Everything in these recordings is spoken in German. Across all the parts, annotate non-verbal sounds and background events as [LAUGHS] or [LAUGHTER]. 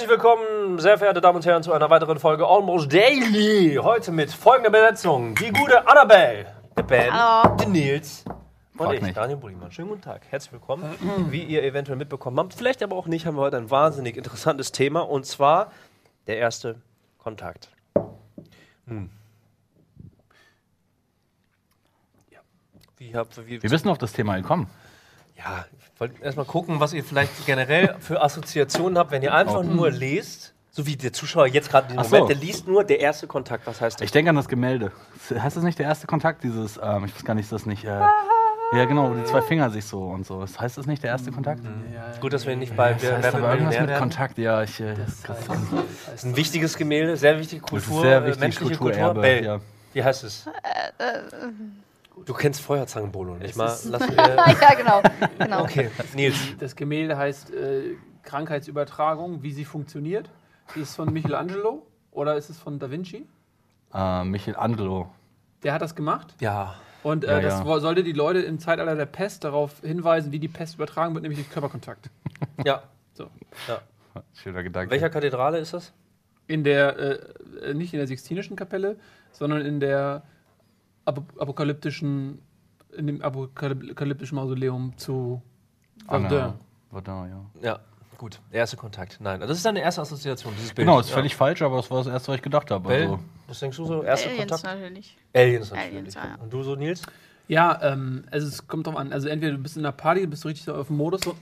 Herzlich willkommen, sehr verehrte Damen und Herren, zu einer weiteren Folge Almost Daily. Heute mit folgender Besetzung: Die gute Annabelle, der Ben, der Nils und Frag ich. Daniel Bullimann. Schönen guten Tag, herzlich willkommen. Wie ihr eventuell mitbekommen habt, vielleicht aber auch nicht, haben wir heute ein wahnsinnig interessantes Thema und zwar der erste Kontakt. Nun. Ja. Wie habt wie, Wir nur auf das Thema gekommen. Ja, ich wollte erstmal gucken, was ihr vielleicht generell für Assoziationen habt, wenn ihr einfach nur lest, so wie der Zuschauer jetzt gerade in dem Ach Moment, so. der liest nur der erste Kontakt. Was heißt das? Ich denke an das Gemälde. Heißt das nicht der erste Kontakt? Dieses, ähm, ich weiß gar nicht, ist das nicht. Äh, ja, genau, wo die zwei Finger sich so und so. Heißt das nicht der erste Kontakt? Gut, dass wir nicht bei Das Wer heißt aber irgendwas mit. Kontakt, ja. Ich, äh, das Das ist ein wichtiges Gemälde, sehr wichtige das Kultur, ist sehr äh, wichtig, menschliche Kulturerbe. Kultur. Bell, Ja. wie heißt es? Du kennst Feuerzangenbolo, nicht [LAUGHS] mal? ja, genau. genau. okay, Nils. Das Gemälde heißt äh, Krankheitsübertragung, wie sie funktioniert. Ist es von Michelangelo oder ist es von Da Vinci? Äh, Michelangelo. Der hat das gemacht Ja. und äh, Ja, das ja. sollte die Leute im Zeitalter der Pest darauf hinweisen, wie die Pest übertragen wird, nämlich durch Körperkontakt. [LAUGHS] Ja. So. ja. Schöner Gedanke. Welcher Kathedrale ist das? In der, äh, nicht in der Sixtinischen Kapelle, sondern in der apokalyptischen, in dem apokalyptischen Mausoleum zu Verdun. Anna. Verdun, ja. Ja, gut. Der erste Kontakt. Nein, das ist deine erste Assoziation, dieses Bild. Genau, ist ja. völlig falsch, aber das war das erste, was ich gedacht habe. Bell, Also, was denkst du so? Erster Aliens Kontakt? natürlich. Aliens natürlich. Aliens, ja. Und du so, Nils? Ja, ähm, also es kommt drauf an. Also entweder du bist in einer Party, bist du richtig so auf dem Modus, so,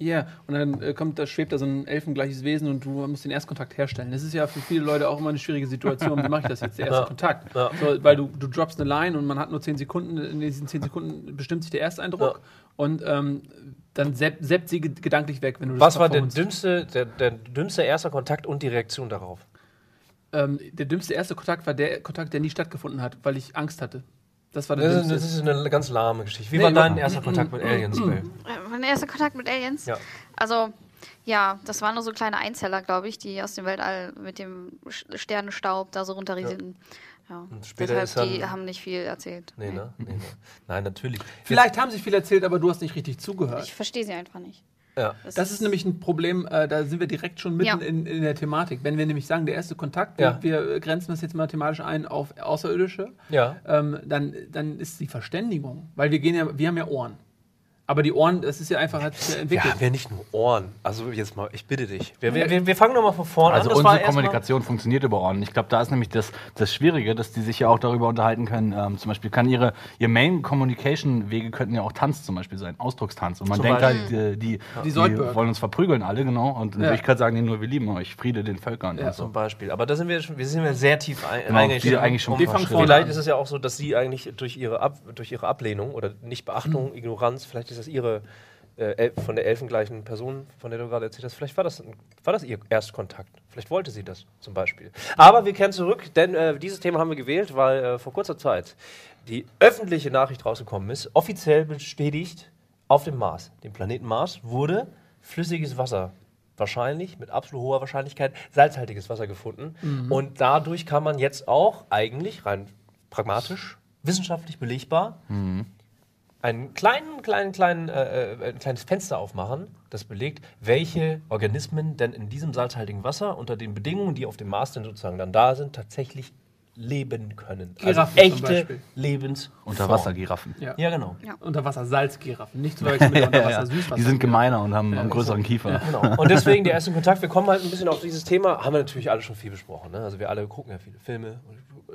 yeah, und dann äh, kommt, da schwebt da so ein elfengleiches Wesen und du musst den Erstkontakt herstellen. Das ist ja für viele Leute auch immer eine schwierige Situation. Wie mache ich das jetzt, der erste [LAUGHS] Ja. Kontakt? Ja. So, weil du, du droppst eine Line und man hat nur 10 Sekunden, in diesen 10 Sekunden bestimmt sich der Ersteindruck Ja. und ähm, dann seppt sepp sie ge- gedanklich weg, wenn du das Was war der dümmste, der, der dümmste erster Kontakt und die Reaktion darauf? ähm, Der dümmste erste Kontakt war der Kontakt, der nie stattgefunden hat, weil ich Angst hatte. Das war der Das ist, das ist eine ganz lahme Geschichte. Wie Nee, war dein erster Kontakt mit Aliens, Bell? Äh, Mein erster Kontakt mit Aliens? Ja. Also, ja, das waren nur so kleine Einzeller, glaube ich, die aus dem Weltall mit dem Sternenstaub da so runterrieselten. Ja. Und später Deshalb, ist dann- die haben nicht viel erzählt. Nee, ne? Nee, ne? Nein, natürlich. Vielleicht haben sie viel erzählt, aber du hast nicht richtig zugehört. Ich verstehe sie einfach nicht. Ja. Das ist nämlich ein Problem, äh, da sind wir direkt schon mitten Ja. in, in der Thematik. Wenn wir nämlich sagen, der erste Kontakt, Ja. wir, wir grenzen das jetzt mathematisch ein auf Außerirdische, Ja. ähm, dann, dann ist die Verständigung, weil wir gehen ja, wir haben ja Ohren. Aber die Ohren, das ist ja einfach, hat sich ja Wir entwickelt. haben ja nicht nur Ohren. Also jetzt mal, ich bitte dich. Wir, wir, wir, wir fangen nochmal von vorne Also an. Das unsere Kommunikation funktioniert über Ohren. Ich glaube, da ist nämlich das, das Schwierige, dass die sich ja auch darüber unterhalten können. Ähm, zum Beispiel kann ihre ihr Main Communication Wege könnten ja auch Tanz zum Beispiel sein, Ausdruckstanz. Und man Zum denkt Beispiel. halt, äh, die, die, Die Soldberg. wollen uns verprügeln alle genau. Und in Ja. Wirklichkeit sagen die nur, wir lieben euch, Friede den Völkern. Ja, und so. Zum Beispiel. Aber da sind wir schon, wir sind ja sehr tief ein, Genau, eingestiegen. wir eigentlich schon Wir fangen vorne Vielleicht an. ist es ja auch so, dass sie eigentlich durch ihre, Ab, durch ihre Ablehnung oder Nichtbeachtung, Ignoranz, vielleicht ist das ihre äh, von der elfengleichen Person, von der du gerade erzählt hast, vielleicht war das, war das ihr Erstkontakt. Vielleicht wollte sie das zum Beispiel. Aber wir kehren zurück, denn äh, dieses Thema haben wir gewählt, weil äh, vor kurzer Zeit die öffentliche Nachricht rausgekommen ist, offiziell bestätigt, auf dem Mars, dem Planeten Mars, wurde flüssiges Wasser wahrscheinlich, mit absolut hoher Wahrscheinlichkeit, salzhaltiges Wasser gefunden. Und dadurch kann man jetzt auch eigentlich rein pragmatisch, wissenschaftlich belegbar, einen kleinen, kleinen, kleinen, äh, äh, ein kleines Fenster aufmachen, das belegt, welche Organismen denn in diesem salzhaltigen Wasser unter den Bedingungen, die auf dem Mars denn sozusagen dann da sind, tatsächlich leben können. Giraffen also echte. Lebens Unterwassergiraffen. Ja. Ja, genau. Unterwasser-Salzgiraffen, nicht zu verwechseln mit [LAUGHS] Ja, ja. Unterwasser-Süßwasser. Die sind gemeiner und haben einen größeren Kiefer. Genau. Und deswegen der erste Kontakt. Wir kommen halt ein bisschen auf dieses Thema. Haben wir natürlich alle schon viel besprochen. Ne? Also wir alle gucken ja viele Filme,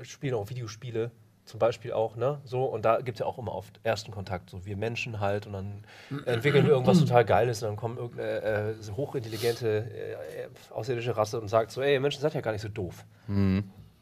spielen auch Videospiele zum Beispiel auch. Ne? So und da gibt es ja auch immer oft ersten Kontakt. So wir Menschen halt und dann entwickeln wir irgendwas total Geiles und dann kommt irgendeine äh, so hochintelligente äh, äh, außerirdische Rasse und sagt so, ey Menschen seid ja gar nicht so doof.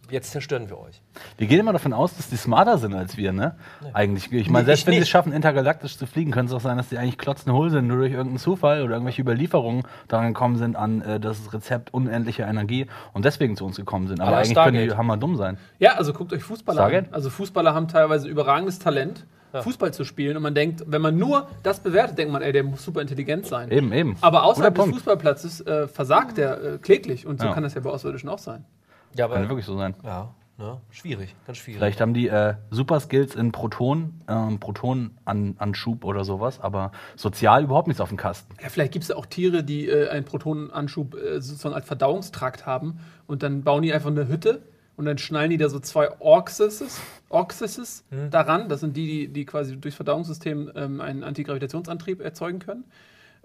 Jetzt zerstören wir euch. Wir gehen immer davon aus, dass die smarter sind als wir, ne? Eigentlich. Ich meine, Nee, selbst ich wenn sie es schaffen, intergalaktisch zu fliegen, könnte es auch sein, dass die eigentlich klotzende Hohl sind, nur durch irgendeinen Zufall oder irgendwelche Überlieferungen daran gekommen sind an äh, das Rezept unendlicher Energie und deswegen zu uns gekommen sind. Aber Ja, eigentlich können die Stargate. hammer dumm sein. Ja, also guckt euch Fußballer Stargate? an. Also Fußballer haben teilweise überragendes Talent, Fußball zu spielen. Und man denkt, wenn man nur das bewertet, denkt man, ey, der muss super intelligent sein. Eben, eben. Aber außerhalb Guter des Punkt. Fußballplatzes äh, versagt der äh, kläglich. Und so Ja. kann das ja bei Außerirdischen auch sein. Ja, Kann wirklich so sein. ja. Ne? Schwierig, ganz schwierig. Vielleicht haben die äh, super Skills in Proton, ähm, Protonenanschub oder sowas, aber sozial überhaupt nichts auf dem Kasten. Ja, vielleicht gibt es auch Tiere, die äh, einen Protonenanschub äh, sozusagen als Verdauungstrakt haben und dann bauen die einfach eine Hütte und dann schnallen die da so zwei Orxises, Orxises daran. Das sind die, die, die quasi durchs Verdauungssystem ähm, einen Antigravitationsantrieb erzeugen können.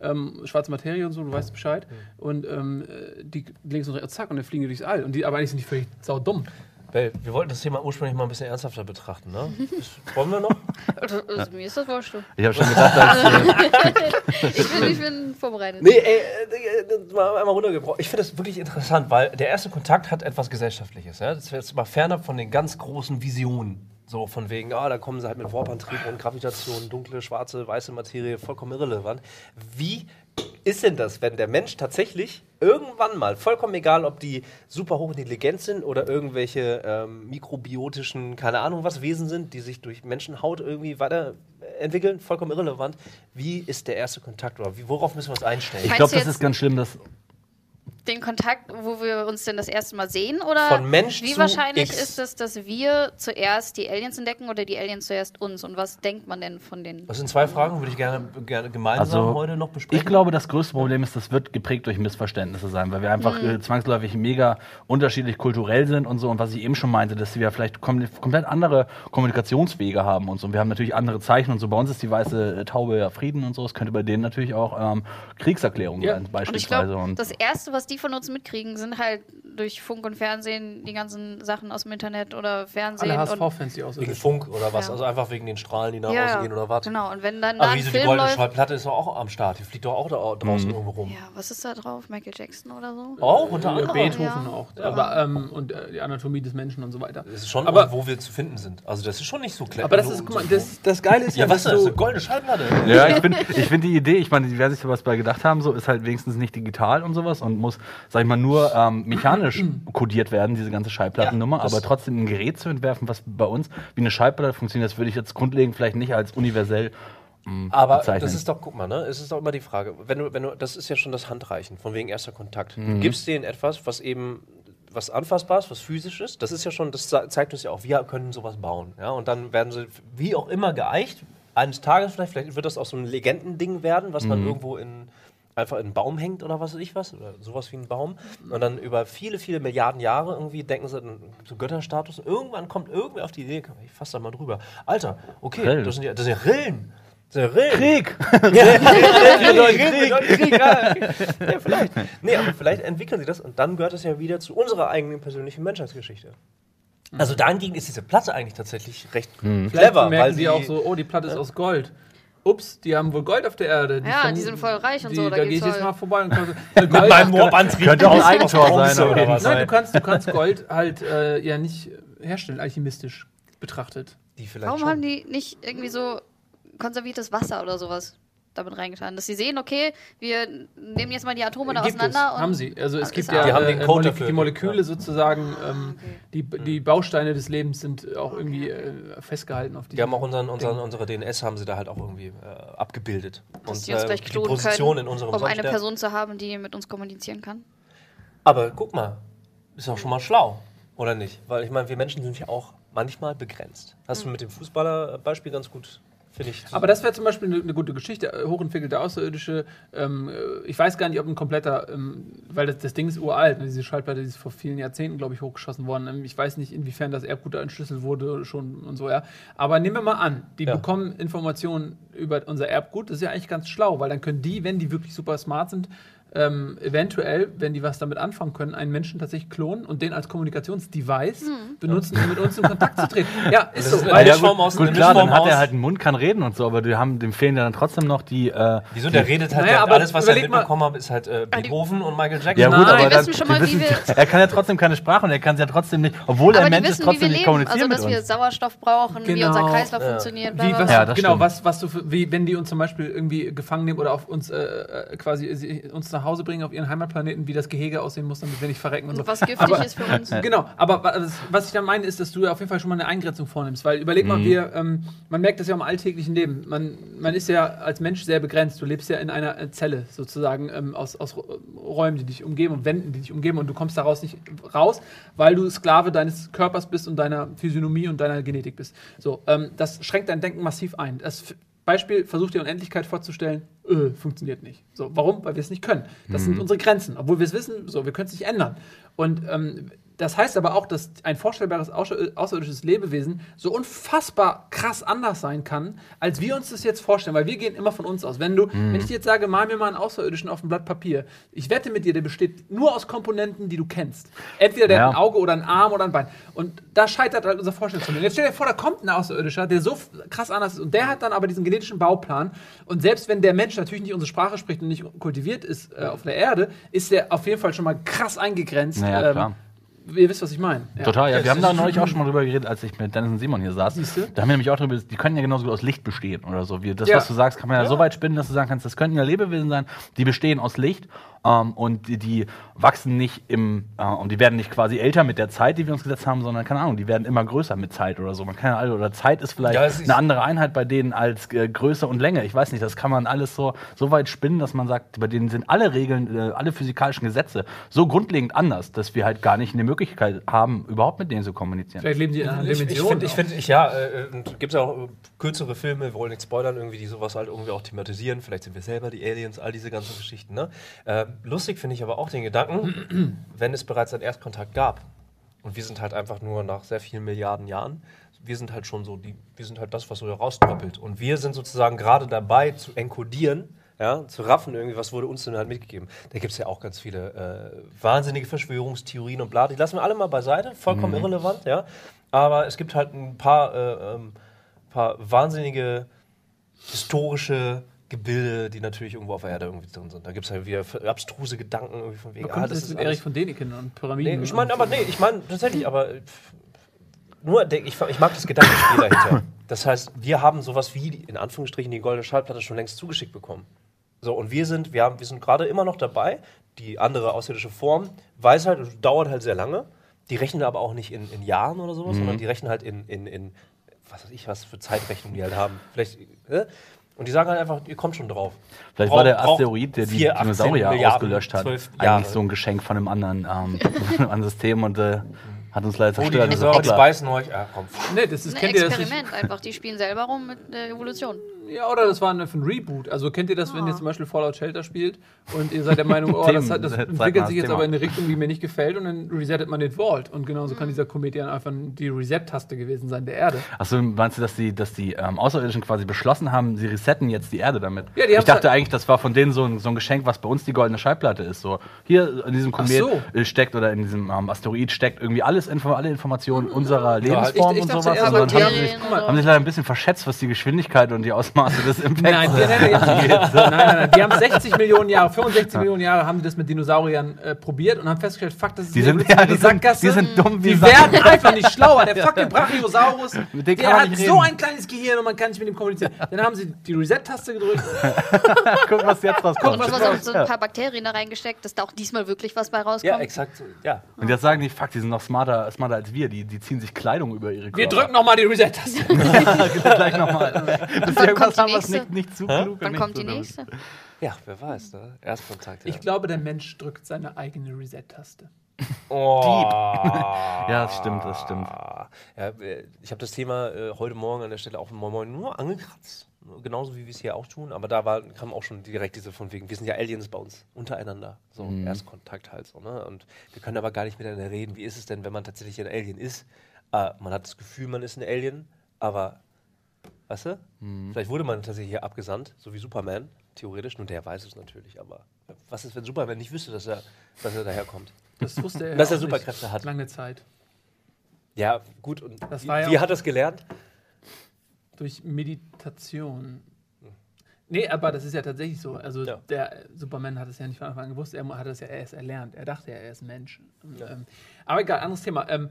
Ähm, schwarze Materie und so, du weißt Bescheid. Und ähm, äh, die legen so zack und dann fliegen die durchs All. Und die, aber eigentlich sind die völlig saudumm. Bell, wir wollten das Thema ursprünglich mal ein bisschen ernsthafter betrachten, ne? Wollen wir noch? [LAUGHS] Also, also, Mir ist das wurscht. Ich habe schon gedacht, als, [LAUGHS] Ich bin, ich bin vorbereitet. Nee, ey, äh, mal einmal runtergebrochen. Ich finde das wirklich interessant, weil der erste Kontakt hat etwas Gesellschaftliches. Ja? Das ist jetzt mal fernab von den ganz großen Visionen. So von wegen, ah, da kommen sie halt mit Warpantrieb und Gravitation, dunkle, schwarze, weiße Materie, vollkommen irrelevant. Wie ist denn das, wenn der Mensch tatsächlich irgendwann mal, vollkommen egal, ob die super hochintelligent sind oder irgendwelche ähm, mikrobiotischen, keine Ahnung was, Wesen sind, die sich durch Menschenhaut irgendwie weiterentwickeln, vollkommen irrelevant. Wie ist der erste Kontakt oder wie, worauf müssen wir uns einstellen? ich glaube, das ist ganz schlimm, dass Den Kontakt, wo wir uns denn das erste Mal sehen? Oder Von Mensch wie zu wahrscheinlich X. ist es, dass wir zuerst die Aliens entdecken oder die Aliens zuerst uns? Und was denkt man denn von den. Das sind zwei Fragen, würde ich gerne, gerne gemeinsam Also, heute noch besprechen. Ich glaube, das größte Problem ist, das wird geprägt durch Missverständnisse sein, weil wir einfach Mhm. äh, zwangsläufig mega unterschiedlich kulturell sind und so. Und was ich eben schon meinte, dass wir vielleicht kom komplett andere Kommunikationswege haben und so. Und wir haben natürlich andere Zeichen und so. Bei uns ist die weiße äh, Taube ja Frieden und so. Es könnte bei denen natürlich auch ähm, Kriegserklärung Ja. sein, Und ich beispielsweise. Und das Erste, was die von uns mitkriegen, sind halt durch Funk und Fernsehen die ganzen Sachen aus dem Internet oder Fernsehen. Alle HSV-Fans, die wegen aussehen. Funk oder was? Ja. Also einfach wegen den Strahlen, die nach ja, außen gehen oder was? Genau, und wenn dann da Aber wieso die goldene läuft. Schallplatte ist doch auch am Start. Die fliegt doch auch da draußen irgendwo rum. Ja, was ist da drauf? Michael Jackson oder so? Auch unter anderem. Beethoven Ja. auch. Aber, ähm, und äh, die Anatomie des Menschen und so weiter. Das ist schon, Aber- wo wir zu finden sind. Also das ist schon nicht so clever. Aber das ist, guck mal, das, das Geile ist ja, ja, was dass ist das? Eine goldene Schallplatte. Ja, ich finde ich find die Idee, ich meine, wer sich sowas bei gedacht haben, so ist halt wenigstens nicht digital und sowas und muss, sag ich mal, nur ähm, [CLEARS THROAT] mechanisch kodiert werden, diese ganze Schallplattennummer, Ja, aber trotzdem ein Gerät zu entwerfen, was bei uns wie eine Schallplatte funktioniert, das würde ich jetzt grundlegend vielleicht nicht als universell ähm, Aber bezeichnen. das ist doch, guck mal, ne? Es ist doch immer die Frage, wenn du, wenn du, das ist ja schon das Handreichen, von wegen erster Kontakt. Mhm. Du gibst denen etwas, was eben was anfassbares, was physisch ist. Das ist ja schon, das ze- zeigt uns ja auch, wir können sowas bauen. Ja? Und dann werden sie wie auch immer geeicht. Eines Tages vielleicht, vielleicht wird das auch so ein Legendending werden, was Mhm. man irgendwo in einfach in einen Baum hängt oder was weiß ich was, oder sowas wie ein Baum. Und dann über viele, viele Milliarden Jahre irgendwie denken sie dann so Götterstatus. Und irgendwann kommt irgendwer auf die Idee, ich fasse da mal drüber. Alter, okay, Rillen. das sind ja, das sind ja Rillen. Das sind ja Rillen. Krieg! Ja. vielleicht. Nee, aber vielleicht entwickeln sie das und dann gehört es ja wieder zu unserer eigenen persönlichen Menschheitsgeschichte. Also dahingegen ist diese Platte eigentlich tatsächlich recht Vielleicht clever, merken weil sie sie auch so, oh, die Platte ist aus Gold. Ups, die haben wohl Gold auf der Erde. Ja, können- die sind voll reich und die, so, da Da gehe geht's ich jetzt mal vorbei und kann so, [LAUGHS] mit meinem Warp-Antrieb Könnte auch [LAUGHS] ein Eigentor sein, oder was. Nein, du kannst, du kannst Gold halt äh, ja nicht herstellen, alchemistisch betrachtet. Die vielleicht Warum schon. haben die nicht irgendwie so konserviertes Wasser oder sowas damit reingetan? Dass sie sehen, okay, wir nehmen jetzt mal die Atome da Gibt es, auseinander und. haben sie. Also es Ah, gibt ja auch- Die haben den äh, Code Molek dafür, die Moleküle sozusagen, ähm, Ah, okay. die, die Bausteine des Lebens sind auch irgendwie äh, festgehalten auf Die diesem haben auch unseren, unseren, unsere DNS haben sie da halt auch irgendwie äh, abgebildet. Dass die uns gleich die Position können, in unserem um eine Person zu haben, die mit uns kommunizieren kann. Aber guck mal, ist auch schon mal schlau, oder nicht? Weil ich meine, wir Menschen sind ja auch manchmal begrenzt. Hast du mit dem Fußballer-Beispiel ganz gut, finde ich. Aber das wäre zum Beispiel eine, eine gute Geschichte. Äh, Hochentwickelte Außerirdische. Ähm, äh, ich weiß gar nicht, ob ein kompletter, ähm, weil das, das Ding ist uralt. Ne? Diese Schallplatte die ist vor vielen Jahrzehnten, glaube ich, hochgeschossen worden. Ähm, ich weiß nicht, inwiefern das Erbgut da entschlüsselt wurde schon und so, ja. Aber nehmen wir mal an, die Ja. bekommen Informationen über unser Erbgut. Das ist ja eigentlich ganz schlau, weil dann können die, wenn die wirklich super smart sind, ähm, eventuell, wenn die was damit anfangen können, einen Menschen tatsächlich klonen und den als Kommunikationsdevice benutzen, um mit uns in Kontakt zu treten. [LAUGHS] Ja, ist Das so. ist weil- eine Ja, Mischform gut, aus- gut klar, dann hat er halt einen Mund, kann reden und so, aber die haben, dem fehlen ja dann trotzdem noch die. Äh, Wieso? Der redet halt, Naja, der, aber alles, was er mitbekommen hat, ist halt äh, die- Beethoven und Michael Jackson. ja, gut, Nein, aber wir dann, wissen schon die mal, wie wissen, wir- [LAUGHS] er kann ja trotzdem keine Sprache und er kann es ja trotzdem nicht, obwohl er Aber die Mensch ist, wissen, wie wir trotzdem nicht leben, kommunizieren also dass mit wir uns. Sauerstoff brauchen, wie Genau. unser Kreislauf Ja. funktioniert. Wie, was. Ja, genau, was, was du, wie, wenn die uns zum Beispiel irgendwie gefangen nehmen oder auf uns äh, äh, quasi uns nach Hause bringen auf ihren Heimatplaneten, wie das Gehege aussehen muss, damit wir nicht verrecken und so. Und was giftig Aber- ist für uns. Genau, aber was, was ich da meine, ist, dass du auf jeden Fall schon mal eine Eingrenzung vornimmst. Weil überleg Mhm. mal, wir, ähm, man merkt das ja im alltäglichen Leben. Man, man ist ja als Mensch sehr begrenzt. Du lebst ja in einer äh, Zelle sozusagen ähm, aus, aus Räumen, die dich umgeben und Wänden, die dich umgeben und du kommst daraus nicht raus, weil du Sklave deines Körpers bist und deiner Physiognomie und deiner Genetik bist. So, ähm, das schränkt dein Denken massiv ein. Das Beispiel, versuch dir Unendlichkeit vorzustellen, äh, funktioniert nicht. So, warum? Weil wir es nicht können. Das sind unsere Grenzen. Obwohl wir es wissen, so, wir können es nicht ändern. Und ähm, das heißt aber auch, dass ein vorstellbares außer- außerirdisches Lebewesen so unfassbar krass anders sein kann, als wir uns das jetzt vorstellen, weil wir gehen immer von uns aus. Wenn du, wenn ich dir jetzt sage, mal mir mal einen Außerirdischen auf ein Blatt Papier, ich wette mit dir, der besteht nur aus Komponenten, die du kennst. Entweder der Ja. hat ein Auge oder ein Arm oder ein Bein. Und da scheitert halt unser Vorstellungsvermögen. Jetzt stell dir vor, da kommt ein Außerirdischer, der so krass anders ist und der hat dann aber diesen genetischen Bauplan. Und selbst wenn der Mensch natürlich nicht unsere Sprache spricht und nicht kultiviert ist äh, auf der Erde, ist der auf jeden Fall schon mal krass eingegrenzt. Naja, klar. Ihr wisst, was ich meine. Ja. Total, ja. Wir haben da neulich auch schon mal drüber geredet, als ich mit Dennis und Simon hier saß. Siehste? Da haben wir nämlich auch drüber, die können ja genauso gut aus Licht bestehen oder so. Wie das, Ja. was du sagst, kann man ja, so weit spinnen, dass du sagen kannst, das könnten ja Lebewesen sein, die bestehen aus Licht ähm, und die, die wachsen nicht im, äh, und die werden nicht quasi älter mit der Zeit, die wir uns gesetzt haben, sondern, keine Ahnung, die werden immer größer mit Zeit oder so. Man kann ja alle, oder Zeit ist vielleicht Ja, ist- eine andere Einheit bei denen als äh, Größe und Länge. Ich weiß nicht, das kann man alles so, so weit spinnen, dass man sagt, bei denen sind alle Regeln, äh, alle physikalischen Gesetze so grundlegend anders, dass wir halt gar nicht eine Möglichkeit haben, überhaupt mit denen zu kommunizieren. Vielleicht leben die in einer Ich, ich Dimension. finde, ich, auch. find, ich, ja, äh, gibt es auch äh, kürzere Filme, wir wollen nicht spoilern, irgendwie, die sowas halt irgendwie auch thematisieren. Vielleicht sind wir selber die Aliens, all diese ganzen Geschichten. Ne? Äh, lustig finde ich aber auch den Gedanken, [CLEARS THROAT] wenn es bereits einen Erstkontakt gab. Und wir sind halt einfach nur nach sehr vielen Milliarden Jahren, wir sind halt schon so, die, wir sind halt das, was so herauströppelt. Und wir sind sozusagen gerade dabei zu enkodieren, ja, zu raffen irgendwie, was wurde uns denn halt mitgegeben. Da gibt es ja auch ganz viele äh, wahnsinnige Verschwörungstheorien und bla. Die lassen wir alle mal beiseite, vollkommen irrelevant, ja. Aber es gibt halt ein paar, äh, ähm, paar wahnsinnige historische Gebilde, die natürlich irgendwo auf der Erde irgendwie drin sind. Da gibt es halt wieder abstruse Gedanken irgendwie von wegen, kommt jetzt ist mit Erich von Däniken und Pyramiden. Nee, ich meine, aber nee, ich meine tatsächlich, aber nur, der, ich, ich mag das Gedankenspiel dahinter. Das heißt, wir haben sowas wie, in Anführungsstrichen, die goldene Schallplatte schon längst zugeschickt bekommen. So, und wir sind, wir haben, wir sind gerade immer noch dabei, die andere außerirdische Form weiß halt, dauert halt sehr lange. Die rechnen aber auch nicht in, in Jahren oder sowas, sondern die rechnen halt in, in, in, was weiß ich, was für Zeitrechnung die halt haben. Vielleicht, äh? Und die sagen halt einfach, ihr kommt schon drauf. Vielleicht Braucht- war der Asteroid, der die vier, 18 Dinosaurier Milliarden, ausgelöscht hat, 12 eigentlich Jahre. so ein Geschenk von einem anderen, ähm, von einem anderen System und äh, hat uns leider Oh, die zerstört. Also, Dinosaurier, die beißen euch. Ah, komm. Nee, das ist, Ein kennt ihr das nicht? Experiment einfach. Die spielen selber rum mit der Evolution. Ja, oder das war ein, ein Reboot. Also kennt ihr das, wenn ihr Ah. zum Beispiel Fallout Shelter spielt und ihr seid der Meinung, oh, [LAUGHS] das, hat, das entwickelt sich jetzt Thema. aber in eine Richtung, die mir nicht gefällt und dann resettet man den Vault. Und genauso kann dieser Komet ja einfach die Reset-Taste gewesen sein der Erde. Achso, meinst du, dass die, dass die ähm, Außerirdischen quasi beschlossen haben, sie resetten jetzt die Erde damit? Ja, die ich dachte halt- eigentlich, das war von denen so ein, so ein Geschenk, was bei uns die goldene Schallplatte ist. So, hier in diesem Komet so. äh, steckt oder in diesem ähm, Asteroid steckt irgendwie alles alle Informationen unserer Lebensform ich und dachte sowas. eher Und so dann haben sie, sich, haben sich leider ein bisschen verschätzt, was die Geschwindigkeit und die Ausmaße des Impacts Nein, die, [LAUGHS] nein, nein, die haben 60 Millionen Jahre, 65 Millionen Jahre haben die das mit Dinosauriern äh, probiert und haben festgestellt, fuck, das ist Die eine sind, ja, die, sind, Sackgasse. die sind dumm wie Die Sack. werden einfach nicht schlauer. Der [LAUGHS] fucking Brachiosaurus, [LAUGHS] der hat so ein kleines Gehirn und man kann nicht mit ihm kommunizieren. Dann haben sie die Reset-Taste gedrückt. Guck, was jetzt rauskommt. Und was so, so ein paar Bakterien da reingesteckt, dass da auch diesmal wirklich was bei rauskommt. Ja, exakt. so. Ja. Und jetzt sagen die, fuck, die sind noch smarter, smarter als wir. Die, die ziehen sich Kleidung über ihre Körper. Wir drücken nochmal die Reset-Taste. gleich nochmal. Wir die haben, was nächste? nicht, nicht zu klug und Wann nicht kommt so die nächste? ja, wer weiß, ne? Erstkontakt. Ja. Ich glaube, der Mensch drückt seine eigene Reset-Taste. Oh. [LAUGHS] Ja, das stimmt, das stimmt. Ja, äh, ich habe das Thema äh, heute Morgen an der Stelle auch Moin Moin nur angekratzt. Genauso wie wir es hier auch tun. Aber da war, kam auch schon direkt diese von wegen, wir sind ja Aliens bei uns, untereinander. So, Mhm. Erstkontakt halt so. Ne? Und wir können aber gar nicht miteinander reden. Wie ist es denn, wenn man tatsächlich ein Alien ist? Äh, man hat das Gefühl, man ist ein Alien, aber, weißt du? Mhm. Vielleicht wurde man tatsächlich hier abgesandt, so wie Superman, theoretisch. Nur der weiß es natürlich. Aber was ist, wenn Superman nicht wüsste, dass er, dass er daherkommt? Das wusste er. Dass er Superkräfte hat. Lange Zeit. Ja, gut. Und Das wie, war ja wie hat er es gelernt? Durch Meditation. Nee, aber das ist ja tatsächlich so. Also Ja. der Superman hat es ja nicht von Anfang an gewusst, er hat es ja erst erlernt. Er dachte ja, er ist ein Mensch. Ja. ähm, aber egal, anderes Thema. Ähm,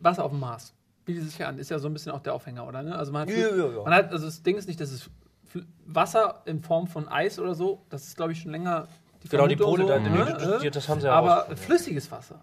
Wasser auf dem Mars. Bietet sich ja an, ist ja so ein bisschen auch der Aufhänger, oder? Ne? Also man hat, Ja, ja, ja. man hat, also das Ding ist nicht, dass es Wasser in Form von Eis oder so, das ist glaube ich schon länger Genau, die Pole, da- ne, die- die- äh, das haben sie ja Aber flüssiges Wasser.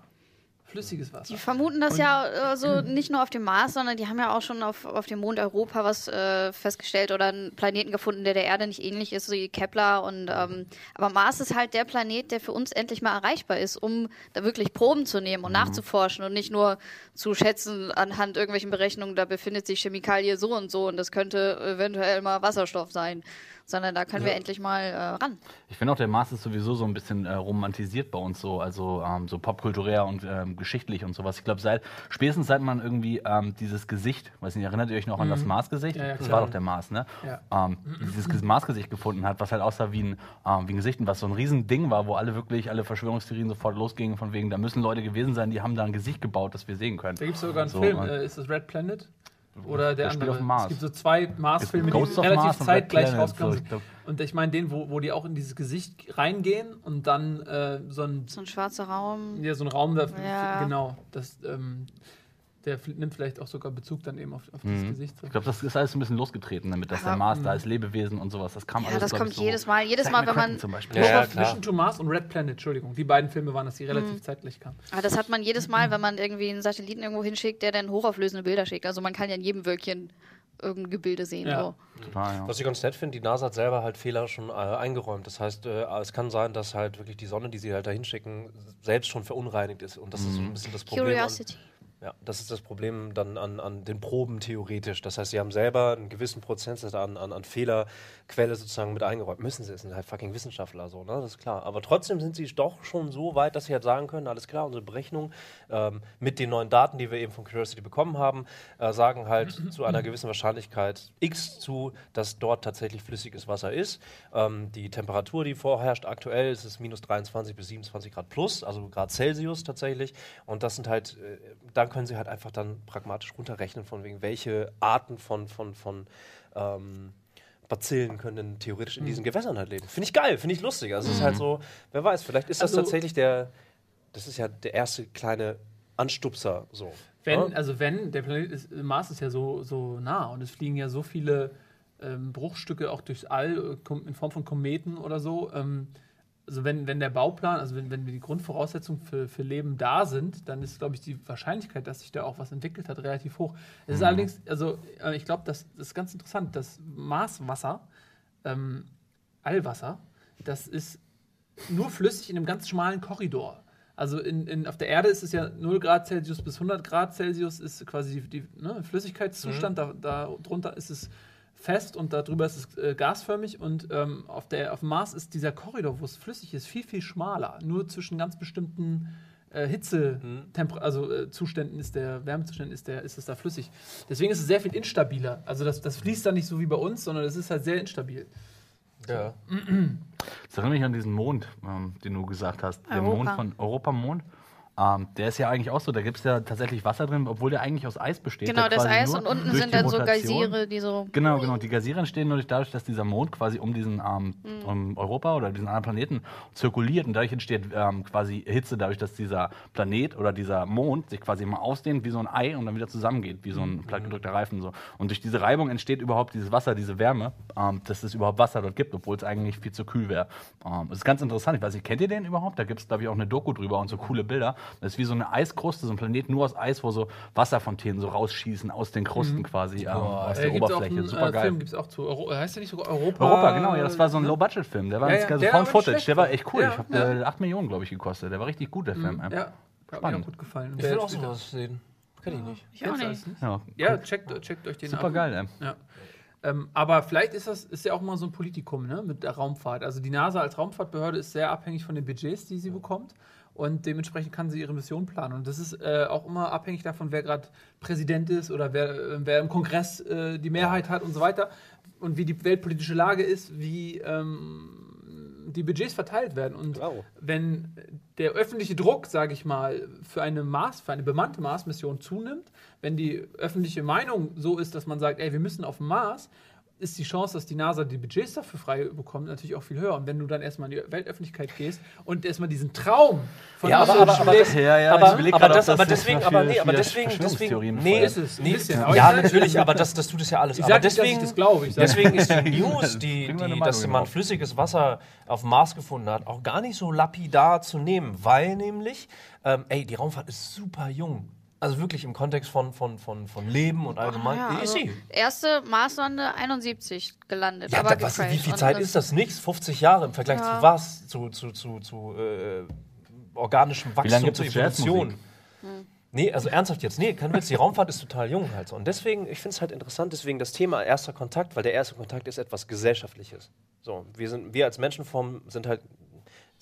Flüssiges Wasser. Die vermuten das ja also nicht nur auf dem Mars, sondern die haben ja auch schon auf, auf dem Mond Europa was äh, festgestellt oder einen Planeten gefunden, der der Erde nicht ähnlich ist, wie Kepler. Und, ähm, aber Mars ist halt der Planet, der für uns endlich mal erreichbar ist, um da wirklich Proben zu nehmen und nachzuforschen und nicht nur zu schätzen anhand irgendwelchen Berechnungen, da befindet sich Chemikalie so und so und das könnte eventuell mal Wasserstoff sein. Sondern da können wir endlich mal äh, ran. Ich finde auch, der Mars ist sowieso so ein bisschen äh, romantisiert bei uns so, also ähm, so popkulturell und ähm, geschichtlich und sowas. Ich glaube, seit spätestens seit man irgendwie ähm, dieses Gesicht, weiß nicht, erinnert ihr euch noch an das Mars-Gesicht? Mhm. Ja, ja, das war doch der Mars, ne? Ja. Ähm, dieses Ges- Mars-Gesicht gefunden hat, was halt aussah wie ein, ähm, wie ein Gesicht und was so ein Riesending war, wo alle wirklich, alle Verschwörungstheorien sofort losgingen, von wegen, da müssen Leute gewesen sein, die haben da ein Gesicht gebaut, das wir sehen können. Da gibt es sogar einen So, Film, äh, ist das Red Planet? Oder der Der andere? auf dem Mars. Es gibt so zwei Mars-Filme, die relativ Mars zeitgleich rausgekommen so, sind. ich glaub- Und ich meine den, wo, wo die auch in dieses Gesicht reingehen und dann äh, so ein So ein schwarzer Raum. Ja, so ein Raum, da, Ja. genau. Das, ähm, der nimmt vielleicht auch sogar Bezug dann eben auf, auf das Gesicht. Ich glaube, das ist alles ein bisschen losgetreten damit, dass der Mars da ist, Lebewesen und sowas. Das kam Ja, alles, das kommt so. jedes Mal. Jedes Mal, wenn man zum Beispiel. Ja, ja. Mission to Mars und Red Planet, Entschuldigung. Die beiden Filme waren das, die Mhm. relativ zeitgleich kamen. Aber das hat man jedes Mal, wenn man irgendwie einen Satelliten irgendwo hinschickt, der dann hochauflösende Bilder schickt. Also man kann ja in jedem Wölkchen irgendein Gebilde sehen. Ja. So. Total, ja. Was ich ganz nett finde, die NASA hat selber halt Fehler schon äh, eingeräumt. Das heißt, äh, es kann sein, dass halt wirklich die Sonne, die sie halt da hinschicken, selbst schon verunreinigt ist. Und das ist so ein bisschen das Problem. an- Curiosity. Ja, das ist das Problem dann an, an den Proben theoretisch. Das heißt, sie haben selber einen gewissen Prozentsatz an, an, an Fehlerquelle sozusagen mit eingeräumt. Müssen sie, es sind halt fucking Wissenschaftler so, ne? Das ist klar. Aber trotzdem sind sie doch schon so weit, dass sie halt sagen können, alles klar, unsere Berechnung ähm, mit den neuen Daten, die wir eben von Curiosity bekommen haben, äh, sagen halt [CLEARS THROAT] zu einer gewissen Wahrscheinlichkeit X zu, dass dort tatsächlich flüssiges Wasser ist. Ähm, die Temperatur, die vorherrscht aktuell, ist es minus 23 bis 27 Grad plus, also Grad Celsius tatsächlich. Und das sind halt, äh, dann können sie halt einfach dann pragmatisch runterrechnen, von wegen, welche Arten von, von, von ähm, Bazillen können denn theoretisch in diesen Gewässern halt leben. Finde ich geil, finde ich lustig. Also es ist halt so, wer weiß, vielleicht ist das Also- tatsächlich der, das ist ja der erste kleine Anstupser so. Wenn, ne? also wenn, der Planet ist, Mars ist ja so, so nah und es fliegen ja so viele ähm, Bruchstücke auch durchs All äh, in Form von Kometen oder so. Ähm, also wenn, wenn der Bauplan, also wenn, wenn die Grundvoraussetzungen für, für Leben da sind, dann ist, glaube ich, die Wahrscheinlichkeit, dass sich da auch was entwickelt hat, relativ hoch. Es ist allerdings, also äh, ich glaube, das, das ist ganz interessant, das Marswasser, ähm, Allwasser, das ist nur flüssig in einem ganz schmalen Korridor. Also in, in, auf der Erde ist es ja 0 Grad Celsius bis 100 Grad Celsius ist quasi die, die ne, Flüssigkeitszustand. Da, da drunter ist es fest und darüber ist es äh, gasförmig. Und ähm, auf, der, auf dem Mars ist dieser Korridor, wo es flüssig ist, viel, viel schmaler. Nur zwischen ganz bestimmten äh, Hitze, Temper also äh, Zuständen ist der, Wärmezuständen ist der, ist es da flüssig. Deswegen ist es sehr viel instabiler. Also das, das fließt da nicht so wie bei uns, sondern es ist halt sehr instabil. ja. Das erinnert mich an diesen Mond, ähm, den du gesagt hast. Der Europa. Mond von Europamond. Ähm, der ist ja eigentlich auch so, da gibt es ja tatsächlich Wasser drin, obwohl der eigentlich aus Eis besteht. Genau, das Eis und unten sind dann so Rotation- Geysire, die so. Genau, genau. Die Geysire entstehen nur dadurch, dass dieser Mond quasi um diesen ähm, Mhm. um Europa oder diesen anderen Planeten zirkuliert und dadurch entsteht ähm, quasi Hitze, dadurch, dass dieser Planet oder dieser Mond sich quasi mal ausdehnt wie so ein Ei und dann wieder zusammengeht, wie so Mhm. ein plattgedrückter Reifen. So. Und durch diese Reibung entsteht überhaupt dieses Wasser, diese Wärme, ähm, dass es überhaupt Wasser dort gibt, obwohl es eigentlich viel zu kühl wäre. Ähm, das ist ganz interessant. Ich weiß nicht, kennt ihr den überhaupt? Da gibt es, glaube ich, auch eine Doku drüber und so coole Bilder. Das ist wie so eine Eiskruste, so ein Planet nur aus Eis, wo so Wasserfontänen so rausschießen aus den Krusten quasi, ähm, aus der Äh, gibt's auch Oberfläche. einen, Super äh, geil. Film gibt es auch zu. Euro äh, heißt der nicht sogar Europa? Europa, genau, ja, das war so ein Low-Budget-Film. Der war Ja, ganz ja, so der Footage. Der war echt cool. Ja, ich habe ja. äh, 8 Millionen, glaube ich, gekostet. Der war richtig gut, der Film. Ja, hat mir Spannend. gut gefallen. Ich der will auch sowas sehen. Kenn ich nicht. Ich auch nicht. Ja, checkt, checkt euch den super ab. geil, ey. Ja. Ähm, aber vielleicht ist das ist ja auch mal so ein Politikum ne, mit der Raumfahrt. Also die NASA als Raumfahrtbehörde ist sehr abhängig von den Budgets, die sie bekommt. Und dementsprechend kann sie ihre Mission planen. Und das ist äh, auch immer abhängig davon, wer gerade Präsident ist oder wer, äh, wer im Kongress äh, die Mehrheit hat und so weiter. Und wie die weltpolitische Lage ist, wie ähm, die Budgets verteilt werden. Und Wow. wenn der öffentliche Druck, sage ich mal, für eine Mars, für eine bemannte Mars-Mission zunimmt, wenn die öffentliche Meinung so ist, dass man sagt, ey, wir müssen auf den Mars ist die Chance, dass die NASA die Budgets dafür frei bekommt, natürlich auch viel höher. Und wenn du dann erstmal in die Weltöffentlichkeit gehst und erstmal diesen Traum von Ja, aber, aber, aber, das, Ja, ja, aber, aber, grad, das, aber deswegen, aber nee, aber deswegen, deswegen, nee. Ist es, nee, bisschen. ja, natürlich, aber das, das tut es ja alles. Ich aber deswegen, das glaube. Ich deswegen ist die [LAUGHS] News, die, die, dass man drauf. flüssiges Wasser auf dem Mars gefunden hat, auch gar nicht so lapidar zu nehmen, weil nämlich, ähm, ey, die Raumfahrt ist super jung. Also wirklich im Kontext von, von, von, von Leben und allgemein. Ja, ist also sie. erste Marssonde 71 gelandet. Ja, aber da, was, wie viel Zeit ist das? Nichts. 50 Jahre im Vergleich Ja. zu was? Zu, zu, zu, zu äh, organischem Wachstum, zur es Evolution. Jazzmusik? Nee, also ernsthaft jetzt. Nee, kein Witz. Die Raumfahrt ist total jung halt. Und deswegen, ich finde es halt interessant, deswegen das Thema erster Kontakt, weil der erste Kontakt ist etwas Gesellschaftliches. So, wir, sind, wir als Menschenform sind halt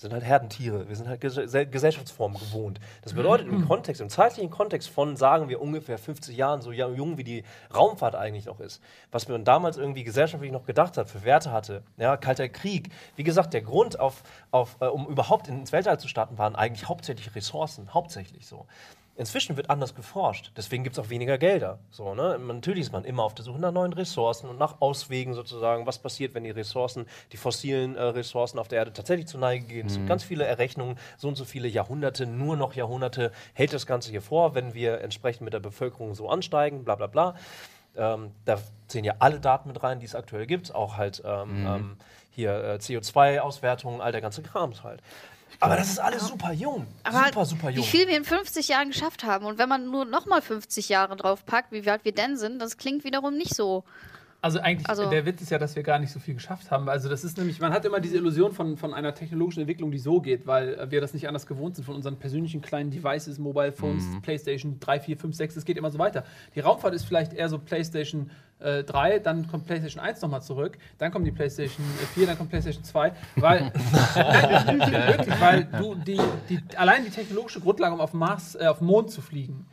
sind halt Herdentiere, wir sind halt Ges Gesellschaftsformen gewohnt. Das bedeutet im Kontext, im zeitlichen Kontext von, sagen wir, ungefähr 50 Jahren, so jung wie die Raumfahrt eigentlich noch ist, was man damals irgendwie gesellschaftlich noch gedacht hat, für Werte hatte, ja, Kalter Krieg. Wie gesagt, der Grund, auf, auf, äh, um überhaupt ins Weltall zu starten, waren eigentlich hauptsächlich Ressourcen, hauptsächlich so. Inzwischen wird anders geforscht, deswegen gibt es auch weniger Gelder. So, ne? Natürlich ist man immer auf der Suche nach neuen Ressourcen und nach Auswegen sozusagen. Was passiert, wenn die Ressourcen, die fossilen äh, Ressourcen auf der Erde tatsächlich zu Neige gehen? Es gibt ganz viele Errechnungen, so und so viele Jahrhunderte, nur noch Jahrhunderte hält das Ganze hier vor, wenn wir entsprechend mit der Bevölkerung so ansteigen, bla bla bla. Ähm, da zählen ja alle Daten mit rein, die es aktuell gibt, auch halt ähm, ähm, hier äh, CO2-Auswertungen, all der ganze Krams halt. Aber das ist alles super jung. Aber super, super jung. wie viel wir in 50 Jahren geschafft haben. Und wenn man nur nochmal 50 Jahre draufpackt, wie weit wir denn sind, das klingt wiederum nicht so. Also eigentlich, Also- der Witz ist ja, dass wir gar nicht so viel geschafft haben. Also das ist nämlich, man hat immer diese Illusion von, von einer technologischen Entwicklung, die so geht, weil wir das nicht anders gewohnt sind von unseren persönlichen kleinen Devices, Mobile Phones, Playstation 3, 4, 5, 6, es geht immer so weiter. Die Raumfahrt ist vielleicht eher so Playstation äh, 3, dann kommt Playstation 1 nochmal zurück, dann kommt die Playstation 4, dann kommt Playstation 2, weil, [LAUGHS] [LAUGHS] wirklich, weil du die, die, allein die technologische Grundlage, um auf, Mars, äh, auf den Mond zu fliegen,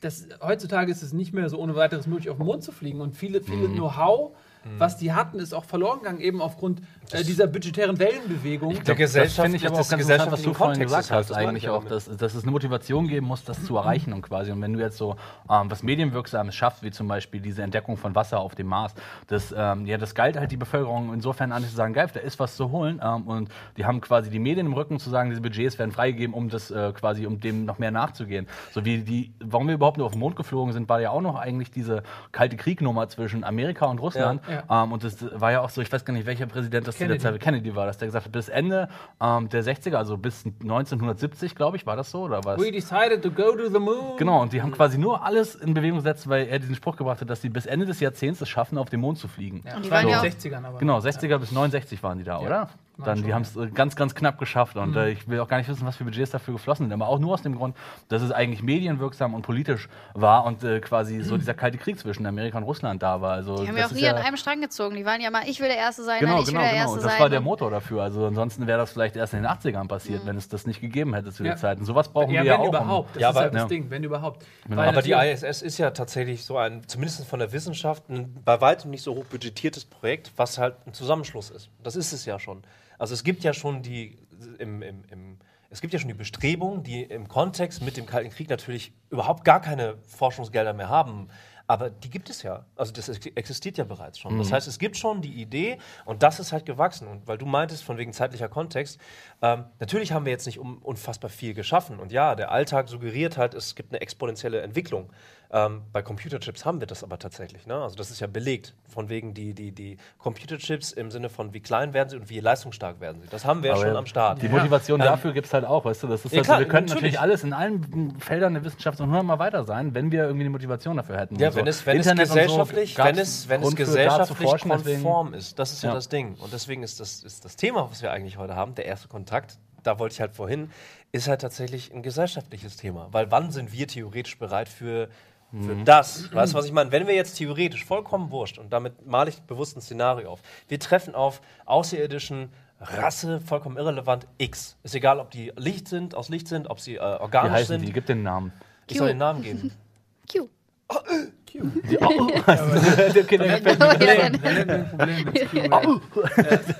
das, heutzutage ist es nicht mehr so ohne weiteres möglich, auf den Mond zu fliegen. Und viele, viele Know-how, was die hatten, ist auch verloren gegangen, eben aufgrund äh, dieser budgetären Wellenbewegung. Der Das Gesellschaft, finde ich aber auch ganz interessant, was du vorhin gesagt hast, das eigentlich ich auch, dass, dass es eine Motivation geben muss, das zu erreichen und quasi. Und wenn du jetzt so ähm, was Medienwirksames schaffst, wie zum Beispiel diese Entdeckung von Wasser auf dem Mars, das, ähm, ja, das galt halt die Bevölkerung insofern an, zu sagen, geil, da ist was zu holen. Ähm, und die haben quasi die Medien im Rücken zu sagen, diese Budgets werden freigegeben, um das äh, quasi, um dem noch mehr nachzugehen. So wie die, warum wir überhaupt nur auf den Mond geflogen sind, war ja auch noch eigentlich diese kalte Krieg-Nummer zwischen Amerika und Russland. Ja. Ähm, und das war ja auch so, ich weiß gar nicht, welcher Präsident das zu der Kennedy. Zeit Kennedy war, dass der gesagt hat, bis Ende ähm, der 60er, also bis 1970, glaube ich, war das so? Oder was? We decided to go to the moon. Genau, und die haben quasi nur alles in Bewegung gesetzt, weil er diesen Spruch gebracht hat, dass sie bis Ende des Jahrzehnts es schaffen, auf den Mond zu fliegen. Ja, Und die waren in ja den auch- 60ern aber. Genau, 60er bis 69 waren die da, oder? Dann, die haben es ganz, ganz knapp geschafft und äh, ich will auch gar nicht wissen, was für Budgets dafür geflossen sind, aber auch nur aus dem Grund, dass es eigentlich medienwirksam und politisch war und äh, quasi so dieser kalte Krieg zwischen Amerika und Russland da war. Also, Die haben ja das auch nie an einem Strang gezogen. Die waren ja mal, ich will der Erste sein, Genau, nein, ich genau, will der genau. Erste Und das sein. war der Und- Motor dafür. Also ansonsten wäre das vielleicht erst in den 80ern passiert, wenn es das nicht gegeben hätte zu der Ja. Zeit. Und sowas brauchen ja, wir ja auch. um- überhaupt. Das Ja, ist aber- halt das ja. Ding, wenn überhaupt. Genau. Weil Aber die ISS ist ja tatsächlich so ein, zumindest von der Wissenschaft, ein bei weitem nicht so hoch budgetiertes Projekt, was halt ein Zusammenschluss ist. Das ist es ja schon. Also es gibt ja schon die im, im, im, es gibt ja schon die Bestrebungen, die im Kontext mit dem Kalten Krieg natürlich überhaupt gar keine Forschungsgelder mehr haben. Aber die gibt es ja. Also das ex- existiert ja bereits schon. Das heißt, es gibt schon die Idee und das ist halt gewachsen. Und weil du meintest, von wegen zeitlicher Kontext, ähm, natürlich haben wir jetzt nicht um, unfassbar viel geschaffen. Und ja, der Alltag suggeriert halt, es gibt eine exponentielle Entwicklung. Ähm, bei Computerchips haben wir das aber tatsächlich. Ne? Also das ist ja belegt. Von wegen die, die, die Computerchips im Sinne von wie klein werden sie und wie leistungsstark werden sie. Das haben wir ja Aber schon am Start. Die Motivation Ähm, dafür gibt es halt auch, weißt du? Das ist Ja, halt klar, so, wir könnten natürlich. natürlich alles in allen Feldern der Wissenschaft noch mal weiter sein, wenn wir irgendwie die Motivation dafür hätten. Ja, Und so. wenn es, wenn es so gesellschaftlich, gab's wenn es, wenn es gesellschaftlich forschen, deswegen- konform ist, das ist ja, Ja. das Ding. Und deswegen ist das, ist das Thema, was wir eigentlich heute haben, der erste Kontakt, da wollte ich halt vorhin, ist halt tatsächlich ein gesellschaftliches Thema. Weil wann sind wir theoretisch bereit für, für Mhm. das? Weißt du, was ich meine? Wenn wir jetzt theoretisch vollkommen wurscht, und damit male ich bewusst ein Szenario auf, wir treffen auf außerirdischen Rasse, vollkommen irrelevant, X. Ist egal, ob die Licht sind, aus Licht sind, ob sie äh, Wie organisch heißen sind. die? Gib den Namen. Ich soll den Namen geben. [LAUGHS] Q. Oh, okay, [LAUGHS] der hätten wir ein Problem mit [LAUGHS] Q.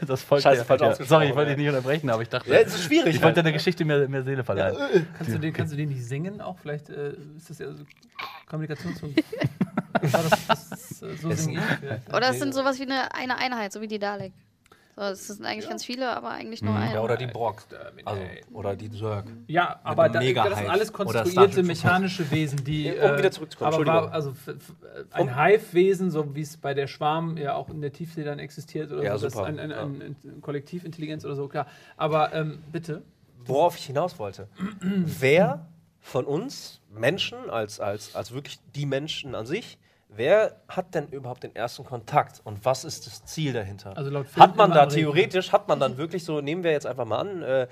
Das Volk Scheiße, der- falsch ja. Sorry, ich wollte dich nicht unterbrechen, aber ich dachte, Ja, es ist schwierig. ich wollte deiner Geschichte mehr, mehr Seele verleihen. Kannst du, den, kannst du den nicht singen auch? Vielleicht äh, ist das ja so Kommunikationsfunk. äh, so. Oder es sind sowas wie eine, eine Einheit, so wie die Dalek. So, es sind eigentlich ganz viele, aber eigentlich nur eine. Ja, oder die Brock. Also, oder die Zerg. Ja, aber da, das sind alles konstruierte mechanische Wesen, die. Um wieder zurückzukommen, Aber war, also ein Hive-Wesen, so wie es bei der Schwarm ja auch in der Tiefsee dann existiert oder Ja, so, das super. ist ein, ein, ein, ein Kollektivintelligenz oder so, klar. Aber ähm, bitte. Worauf ich hinaus wollte. wer von uns Menschen, als, als, als wirklich die Menschen an sich, wer hat denn überhaupt den ersten Kontakt und was ist das Ziel dahinter? Also laut Film hat man da theoretisch, hat man dann wirklich so, nehmen wir jetzt einfach mal an, äh,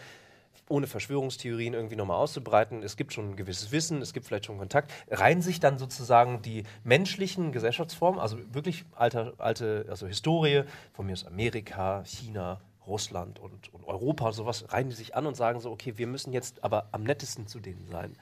ohne Verschwörungstheorien irgendwie nochmal auszubreiten, es gibt schon ein gewisses Wissen, es gibt vielleicht schon Kontakt, reihen sich dann sozusagen die menschlichen Gesellschaftsformen, also wirklich alte, alte also Historie, von mir aus Amerika, China, Russland und, und Europa sowas, reihen die sich an und sagen so, okay, wir müssen jetzt aber am nettesten zu denen sein.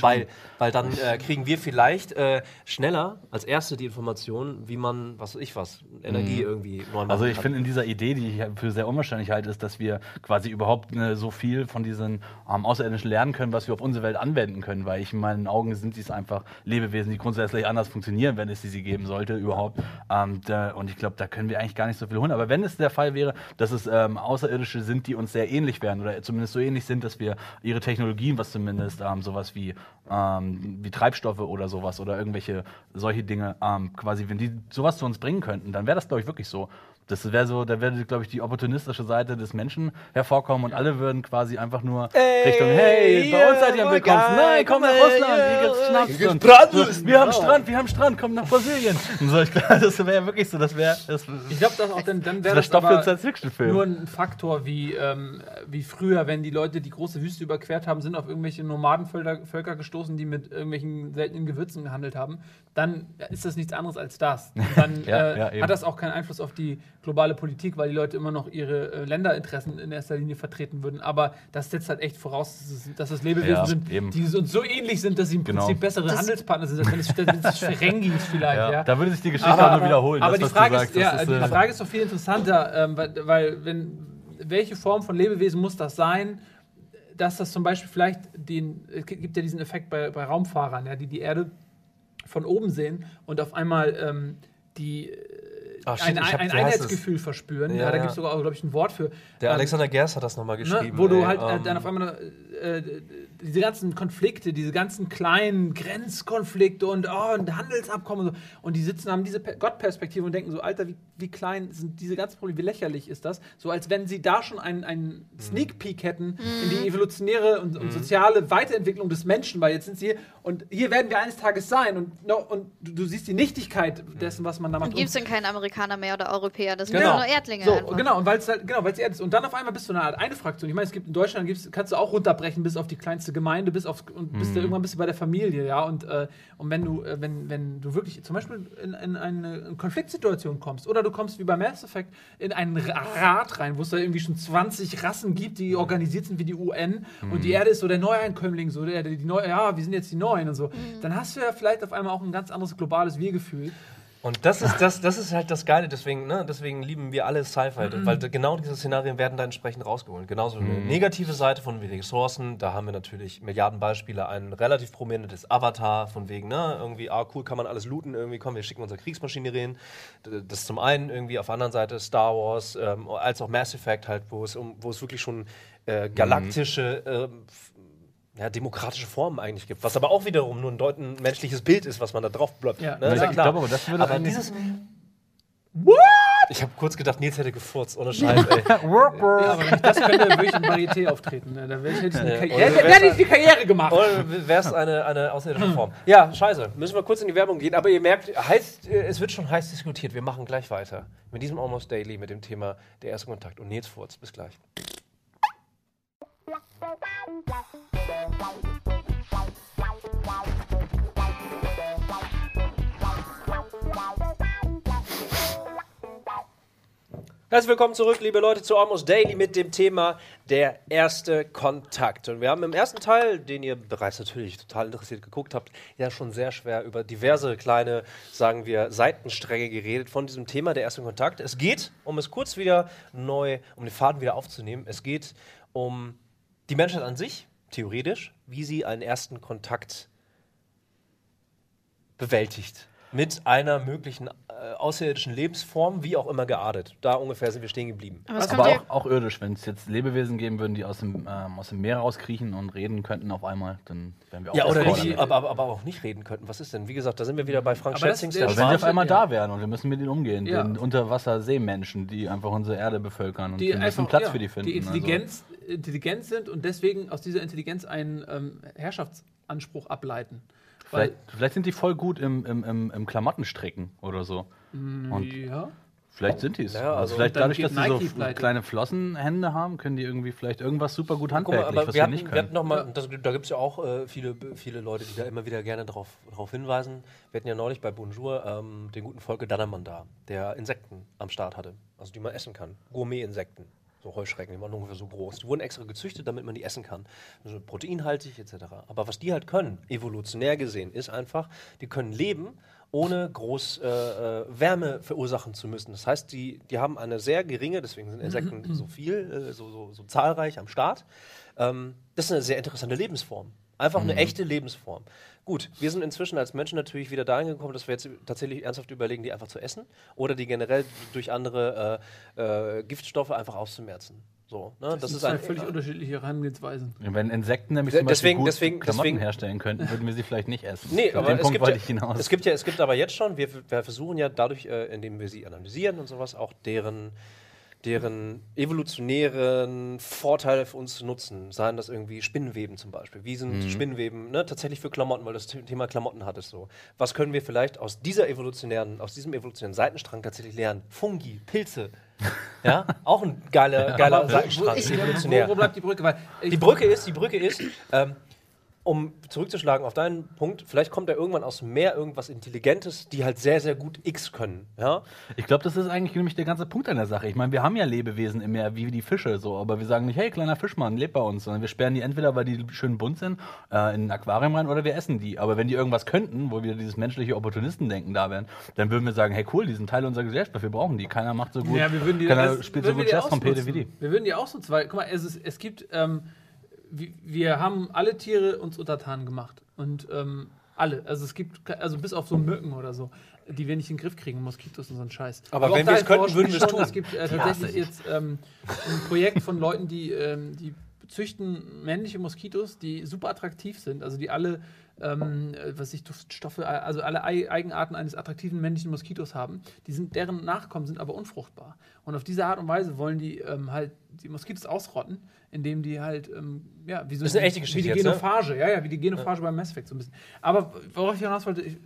Weil, weil dann äh, kriegen wir vielleicht äh, schneller als Erste die Information, wie man, was weiß ich was, Energie irgendwie neu machen Also ich finde in dieser Idee, die ich für sehr unwahrscheinlich halte, ist, dass wir quasi überhaupt äh, so viel von diesen ähm, Außerirdischen lernen können, was wir auf unsere Welt anwenden können, weil ich in meinen Augen sind dies einfach Lebewesen, die grundsätzlich anders funktionieren, wenn es sie geben sollte überhaupt. Ähm, da, und ich glaube, da können wir eigentlich gar nicht so viel holen. Aber wenn es der Fall wäre, dass es ähm, Außerirdische sind, die uns sehr ähnlich wären oder zumindest so ähnlich sind, dass wir ihre Technologien, was zumindest ähm, sowas wie, ähm, wie Treibstoffe oder sowas oder irgendwelche solche Dinge, ähm, quasi, wenn die sowas zu uns bringen könnten, dann wäre das, glaube ich, wirklich so. Das wäre so, da würde, glaube ich, die opportunistische Seite des Menschen hervorkommen und alle würden quasi einfach nur Richtung, hey, bei uns seid ihr am willkommen. Nein, komm nach Russland, ey, hier gibt's Schnaps. hier gibt's so, Wir haben genau. Strand, wir haben Strand, komm nach Brasilien. Und so, ich glaube, das wäre wirklich so, das wäre das, Ich glaube, dass auch dann, dann wäre das das nur ein Faktor wie, ähm, wie früher, wenn die Leute die große Wüste überquert haben, sind auf irgendwelche Nomadenvölker Völker gestoßen, die mit irgendwelchen seltenen Gewürzen gehandelt haben, dann ist das nichts anderes als das. Und dann [LAUGHS] Ja, äh, ja, hat das auch keinen Einfluss auf die globale Politik, weil die Leute immer noch ihre äh, Länderinteressen in erster Linie vertreten würden. Aber das setzt halt echt voraus, dass es, dass es Lebewesen Ja, sind, eben. die uns so ähnlich sind, dass sie im Genau. Prinzip bessere Das- Handelspartner sind, als wenn es, es [LAUGHS] Ferengis vielleicht. ja. Ja. Da würde sich die Geschichte auch nur wiederholen. Aber das, die Frage, sagst, ist, ja, das ist, die äh, Frage ist doch viel interessanter, ähm, weil, weil wenn, welche Form von Lebewesen muss das sein, dass das zum Beispiel vielleicht den, es gibt ja diesen Effekt bei, bei Raumfahrern, ja, die die Erde von oben sehen und auf einmal ähm, die Ach, shit, ein, ein? Einheitsgefühl verspüren. Ja, Ja, da ja. gibt es sogar, glaube ich, ein Wort für. Der Ähm, Alexander Gerst hat das nochmal Ne, geschrieben. wo du ey, halt äh, ähm, dann auf einmal äh, diese ganzen Konflikte, diese ganzen kleinen Grenzkonflikte und, oh, und Handelsabkommen und so. Und die sitzen, haben diese Pe- Gottperspektive und denken so, Alter, wie, wie klein sind diese ganzen Probleme, wie lächerlich ist das? So als wenn sie da schon einen, einen Sneak Peek hätten in die evolutionäre und, und soziale Weiterentwicklung des Menschen, weil jetzt sind sie hier und hier werden wir eines Tages sein und, no, und du, du siehst die Nichtigkeit dessen, was man da macht. Und gibt es denn keinen Amerikaner mehr oder Europäer? Das sind Genau. nur Erdlinge. So, einfach. genau, und weil es halt, genau, weil es Erd ist. Und dann auf einmal bist du eine Art eine Fraktion. Ich meine, es gibt in Deutschland gibt's, kannst du auch runterbrechen bis auf die kleinste Gemeinde, bis auf und bist du irgendwann bist du bei der Familie, ja. Und, äh, und wenn du, äh, wenn, wenn du wirklich zum Beispiel in, in eine Konfliktsituation kommst, oder du kommst wie bei Mass Effect in einen Ra- Rat rein, wo es da irgendwie schon 20 Rassen gibt, die organisiert sind wie die UN und die Erde ist so der Neueinkömmling, so der, der die neu, ja, wir sind jetzt die Neuen und so, dann hast du ja vielleicht auf einmal auch ein ganz anderes globales Wir-Gefühl. Und das ist, das, das ist halt das Geile, deswegen, ne, deswegen lieben wir alle Sci-Fi, Mhm. weil genau diese Szenarien werden da entsprechend rausgeholt. Genauso eine negative Seite von Ressourcen, da haben wir natürlich Milliarden Beispiele, ein relativ prominentes Avatar von wegen, ne, irgendwie, ah cool, kann man alles looten, irgendwie, komm, wir schicken unsere Kriegsmaschinerien. Das zum einen irgendwie, auf der anderen Seite Star Wars, ähm, als auch Mass Effect halt, wo es, um, wo es wirklich schon äh, galaktische ähm, ja, demokratische Formen eigentlich gibt, was aber auch wiederum nur ein, deut- ein menschliches Bild ist, was man da drauf blockt. Ja. ne? Ja, Ist ich glaube das würde aber dieses. What? Ich habe kurz gedacht, Nils hätte gefurzt, ohne Scheiß, ey. [LAUGHS] Ja, aber wenn ich das könnte, würde ich im Varieté auftreten. Ne? Da wäre ich, hätte ich eine Ja. Karriere, Oder hätte, ich die Karriere gemacht. Oder wäre es eine, eine außerirdische Form? Ja, scheiße. Müssen wir kurz in die Werbung gehen. Aber ihr merkt, heiß, äh, es wird schon heiß diskutiert. Wir machen gleich weiter. Mit diesem Almost Daily, mit dem Thema der erste Kontakt. Und Nils Furz. Bis gleich. Herzlich willkommen zurück, liebe Leute, zu Almost Daily mit dem Thema der erste Kontakt. Und wir haben im ersten Teil, den ihr bereits natürlich total interessiert geguckt habt, ja schon sehr schwer über diverse kleine, sagen wir, Seitenstränge geredet von diesem Thema der erste Kontakt. Es geht, um es kurz wieder neu, um den Faden wieder aufzunehmen, es geht um die Menschheit an sich, theoretisch, wie sie einen ersten Kontakt bewältigt. mit einer möglichen außerirdischen Lebensform, wie auch immer geartet. Da ungefähr sind wir stehen geblieben. Aber es Aber ja, auch, auch irdisch, wenn es jetzt Lebewesen geben würden, die aus dem, ähm, aus dem Meer rauskriechen und reden könnten auf einmal, dann wären wir auch Ja, oder nicht, aber, aber, aber auch nicht reden könnten. Was ist denn? Wie gesagt, da sind wir wieder bei Frank Aber das- Schätzings. der Aber wenn sie auf einmal ja. da wären und wir müssen mit ihnen umgehen, Ja. den Unterwasserseemenschen, die einfach unsere Erde bevölkern und die wir müssen einfach Platz ja, für die finden. die Intelligenz, intelligent sind und deswegen aus dieser Intelligenz einen ähm, Herrschaftsanspruch ableiten. Vielleicht, vielleicht sind die voll gut im, im, im, im Klamottenstricken oder so. Und ja. vielleicht sind die es. Ja, also, also vielleicht dadurch, dass sie so pleite. kleine Flossenhände haben, können die irgendwie vielleicht irgendwas super gut Guck mal, handwerklich, aber was wir wir hatten, nicht wir können. hatten noch mal, das, da gibt es ja auch äh, viele, viele Leute, die da immer wieder gerne darauf drauf hinweisen. Wir hatten ja neulich bei Bonjour ähm, den guten Volker Dannermann da, der Insekten am Start hatte, also die man essen kann. Gourmet-Insekten. So Heuschrecken, die waren ungefähr so groß. Die wurden extra gezüchtet, damit man die essen kann. Also proteinhaltig etc. Aber was die halt können, evolutionär gesehen, ist einfach, die können leben, ohne groß äh, äh, Wärme verursachen zu müssen. Das heißt, die, die haben eine sehr geringe, deswegen sind Insekten so viel, äh, so, so, so zahlreich am Start. Ähm, das ist eine sehr interessante Lebensform. Einfach eine echte Lebensform. Gut, wir sind inzwischen als Menschen natürlich wieder dahin gekommen, dass wir jetzt tatsächlich ernsthaft überlegen, die einfach zu essen oder die generell durch andere äh, äh, Giftstoffe einfach auszumerzen. So, ne? Das, Das, ist sind ein zwei völlig unterschiedliche Herangehensweisen. Wenn Insekten nämlich zum Beispiel deswegen- gut deswegen- Klamotten deswegen- herstellen könnten, würden wir sie vielleicht nicht essen. Nee, Auf aber den es Punkt gibt, wollte ja, ich hinaus. es gibt ja, es gibt aber jetzt schon, wir, wir versuchen ja dadurch, äh, indem wir sie analysieren und sowas, auch deren, deren evolutionären Vorteile für uns zu nutzen. Seien das irgendwie Spinnenweben zum Beispiel. Wie sind Mhm. Spinnenweben ne, tatsächlich für Klamotten, weil das The- Thema Klamotten hat es so. Was können wir vielleicht aus dieser evolutionären, aus diesem evolutionären Seitenstrang tatsächlich lernen? Fungi, Pilze. [LAUGHS] Ja, auch ein geiler, geiler Seitenstrang, ich- evolutionär. Wo, wo bleibt die Brücke? Weil Die Brücke ist, die Brücke ist, ähm, um zurückzuschlagen auf deinen Punkt, vielleicht kommt da irgendwann aus dem Meer irgendwas Intelligentes, die halt sehr, sehr gut X können. Ja? Ich glaube, das ist eigentlich nämlich der ganze Punkt an der Sache. Ich meine, wir haben ja Lebewesen im Meer, wie die Fische, so, aber wir sagen nicht, hey, kleiner Fischmann, leb bei uns, sondern wir sperren die entweder, weil die schön bunt sind, äh, in ein Aquarium rein oder wir essen die. Aber wenn die irgendwas könnten, wo wieder dieses menschliche Opportunistendenken da wären, dann würden wir sagen, hey, cool, die sind Teil unserer Gesellschaft, wir brauchen die. Keiner macht so gut, ja, wir würden die, keiner das- spielt so gut Jazztrompete wie die. Wir würden die ausnutzen, weil, guck mal, es, ist, es gibt, ähm, wir, haben alle Tiere uns untertan gemacht. Und ähm, alle. Also es gibt, also bis auf so Mücken oder so, die wir nicht in den Griff kriegen, Moskitos und so ein Scheiß. Aber auch wenn wir es könnten, würden wir es tun. Es gibt äh, tatsächlich jetzt ähm, ein Projekt von Leuten, die, ähm, die züchten männliche Moskitos, die super attraktiv sind, also die alle, ähm, äh, was ich, Duftstoffe, also alle Ei- Eigenarten eines attraktiven männlichen Moskitos haben. Die sind, deren Nachkommen sind aber unfruchtbar. Und auf diese Art und Weise wollen die ähm, halt die Moskitos ausrotten, indem die halt, ähm, ja, wie so Das ist eine echte wie Geschichte die jetzt, ne? Genophage, ja, ja, wie die Genophage beim Mass Effect so ein bisschen. Aber worauf ich hinaus wollte, ich, äh,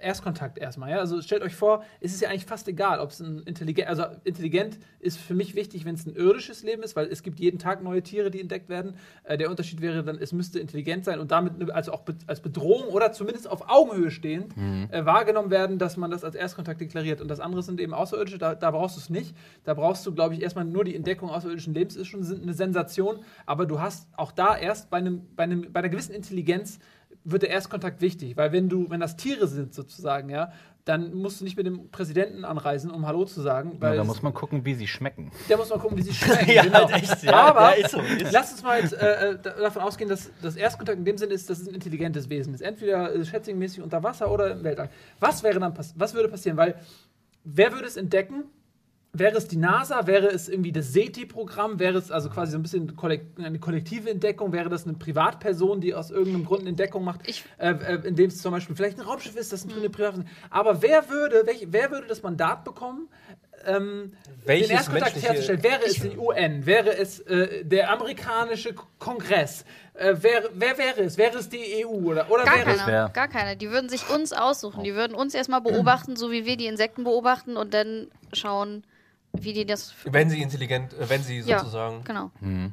Erstkontakt erstmal, ja. Also stellt euch vor, es ist ja eigentlich fast egal, ob es ein intelligent, also intelligent ist für mich wichtig, wenn es ein irdisches Leben ist, weil es gibt jeden Tag neue Tiere, die entdeckt werden. Äh, der Unterschied wäre dann, es müsste intelligent sein und damit ne- also auch be als Bedrohung oder zumindest auf Augenhöhe stehend äh, wahrgenommen werden, dass man das als Erstkontakt deklariert. Und das andere sind eben Außerirdische, da, da brauchst du es nicht. Da brauchst du, glaube ich, erstmal nur die Entdeckung außerirdischen Lebens ist schon eine Sensation, aber du hast auch da erst bei, einem, bei, einem, bei einer gewissen Intelligenz wird der Erstkontakt wichtig, weil wenn du, wenn das Tiere sind sozusagen, ja, dann musst du nicht mit dem Präsidenten anreisen, um Hallo zu sagen, Ja, weil da es- muss man gucken, wie sie schmecken. da muss man gucken, wie sie [LAUGHS] schmecken. Ja, genau. echt, ja. Aber Ja, ist so, ist. lass uns mal jetzt, äh, äh, da- davon ausgehen, dass das Erstkontakt in dem Sinne ist, dass es ein intelligentes Wesen ist. Entweder äh, schätzingmäßig unter Wasser oder im Weltall. Was wäre dann pass was würde passieren? Weil wer würde es entdecken? Wäre es die NASA? Wäre es irgendwie das SETI-Programm? Wäre es also quasi so ein bisschen eine kollektive Entdeckung? Wäre das eine Privatperson, die aus irgendeinem Grund eine Entdeckung macht? Ich- äh, äh, indem es zum Beispiel vielleicht ein Raumschiff ist, das eine Privatperson Aber wer würde, welch, wer würde das Mandat bekommen, ähm, Welches den Erstkontakt herzustellen? Wäre es die UN? Wäre es äh, der amerikanische Kongress? Äh, wer, wer wäre es? Wäre es die EU? Oder, oder Gar wäre es gar keiner. Die würden sich uns aussuchen. Die würden uns erstmal beobachten, so wie wir die Insekten beobachten und dann schauen, wie die das. Wenn sie intelligent, äh, wenn sie Ja, sozusagen. genau. Und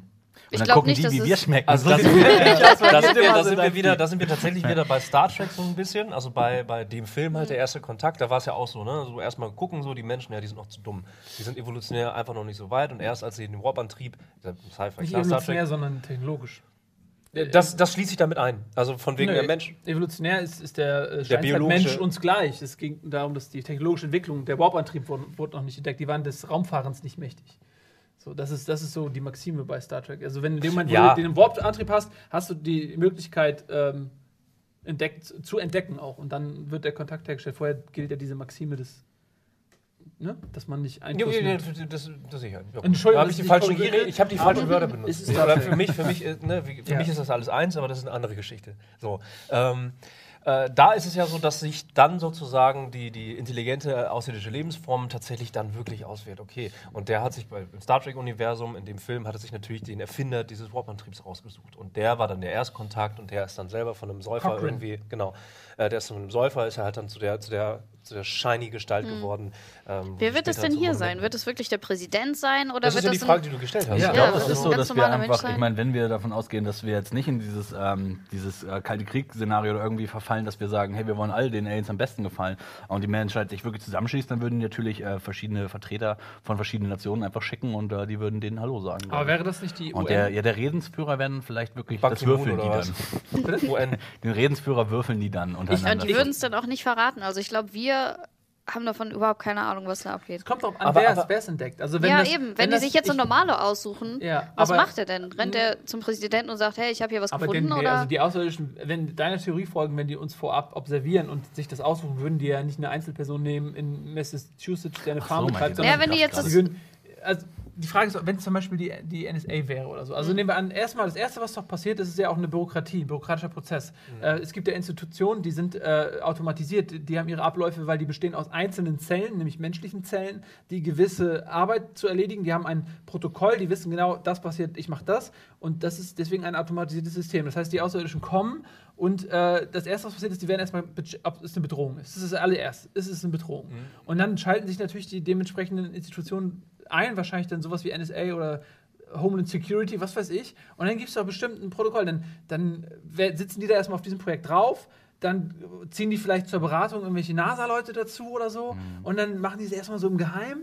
Ich dann glaube gucken nicht, die, dass wie es. wir schmecken. Also da sind, wir, [LAUGHS] wieder, da sind wir tatsächlich wieder bei Star Trek so ein bisschen. Also bei, bei dem Film halt der erste Kontakt, da war es ja auch so, ne? So erstmal gucken, so die Menschen, ja, die sind noch zu dumm. Die sind evolutionär einfach noch nicht so weit und erst als sie den Warp-Antrieb, Sci-Fi, nicht klar, Star evolutionär, Trek, sondern technologisch. Das, das schließe ich damit ein. Also von wegen Nö, der Mensch. Evolutionär ist, ist der, äh, Steinzeitmensch biologische- uns gleich. Es ging darum, dass die technologische Entwicklung, der Warp-Antrieb wurde, wurde noch nicht entdeckt. Die waren des Raumfahrens nicht mächtig. So, das, ist, das ist so die Maxime bei Star Trek. Also, wenn du in dem Moment, wo Ja. den Warp-Antrieb hast, hast du die Möglichkeit, ähm, entdeckt, zu entdecken auch. Und dann wird der Kontakt hergestellt. Vorher gilt ja diese Maxime des, ne? dass man nicht Einfluss ja, ja, das, das sicher. Ja. Entschuldigung, habe ich die falschen, korrigiere. ich habe die falschen Wörter benutzt. tatsächlich- für mich, für mich, äh, ne, für Ja. mich ist das alles eins, aber das ist eine andere Geschichte. So. Ähm, äh, da ist es ja so, dass sich dann sozusagen die, die intelligente außerirdische Lebensform tatsächlich dann wirklich auswählt. Okay, und der hat sich bei, im Star Trek-Universum, in dem Film, hat er sich natürlich den Erfinder dieses Warp-Antriebs rausgesucht. Und der war dann der Erstkontakt und der ist dann selber von einem Säufer Cochrane. irgendwie, genau, äh, der ist von einem Säufer, ist er halt dann zu der, zu der, zu der shiny Gestalt geworden. ähm, Hm. Wer wird es denn hier sein? Wird es wirklich der Präsident sein oder Das ist wird ja die Frage, die du gestellt hast. Ich Ja, glaube, das es ist so, dass wir Mensch einfach, ich meine, wenn wir davon ausgehen, dass wir jetzt nicht in dieses, ähm, dieses äh, kalte Krieg-Szenario irgendwie verfallen, dass wir sagen, hey, wir wollen alle den Aliens am besten gefallen und die Menschheit sich wirklich zusammenschließt, dann würden natürlich äh, verschiedene Vertreter von verschiedenen Nationen einfach schicken und äh, die würden denen Hallo sagen. Aber ich. wäre das nicht die und UN? der, ja, der Redensführer werden vielleicht wirklich, Ban das würfeln die dann. UN. [LAUGHS] Den Redensführer würfeln die dann und untereinander. die würden es dann auch nicht verraten. Also ich glaube, wir haben davon überhaupt keine Ahnung, was da abgeht. Es kommt drauf an, Aber- wer es entdeckt. Also wenn ja, das, eben. Wenn, wenn die das- sich jetzt so normale aussuchen, Ja, was aber- macht er denn? Rennt er zum Präsidenten und sagt, hey, ich habe hier was Aber gefunden? denn, oder? also die Außerirdischen, wenn deiner Theorie folgen, wenn die uns vorab observieren und sich das aussuchen, würden die ja nicht eine Einzelperson nehmen in Massachusetts, der eine Ach Farm so, betreibt, ihr Ja, sondern wenn die jetzt würden, also die Frage ist, wenn es zum Beispiel die, die NSA wäre oder so. Also Mhm. nehmen wir an, erstmal, das Erste, was doch passiert, ist, ist ja auch eine Bürokratie, ein bürokratischer Prozess. Mhm. Äh, es gibt ja Institutionen, die sind äh, automatisiert, die haben ihre Abläufe, weil die bestehen aus einzelnen Zellen, nämlich menschlichen Zellen, die gewisse Arbeit zu erledigen. Die haben ein Protokoll, die wissen genau, das passiert, ich mache das. Und das ist deswegen ein automatisiertes System. Das heißt, die Außerirdischen kommen und äh, das Erste, was passiert ist, die werden erstmal, ob es eine Bedrohung ist. Das ist das allererst. Ist es eine Bedrohung? Und dann schalten sich natürlich die dementsprechenden Institutionen ein, wahrscheinlich dann sowas wie NSA oder Homeland Security, was weiß ich. Und dann gibt es doch bestimmt ein Protokoll. Dann, dann sitzen die da erstmal auf diesem Projekt drauf. Dann ziehen die vielleicht zur Beratung irgendwelche NASA-Leute dazu oder so. Und dann machen die es erstmal so im Geheim.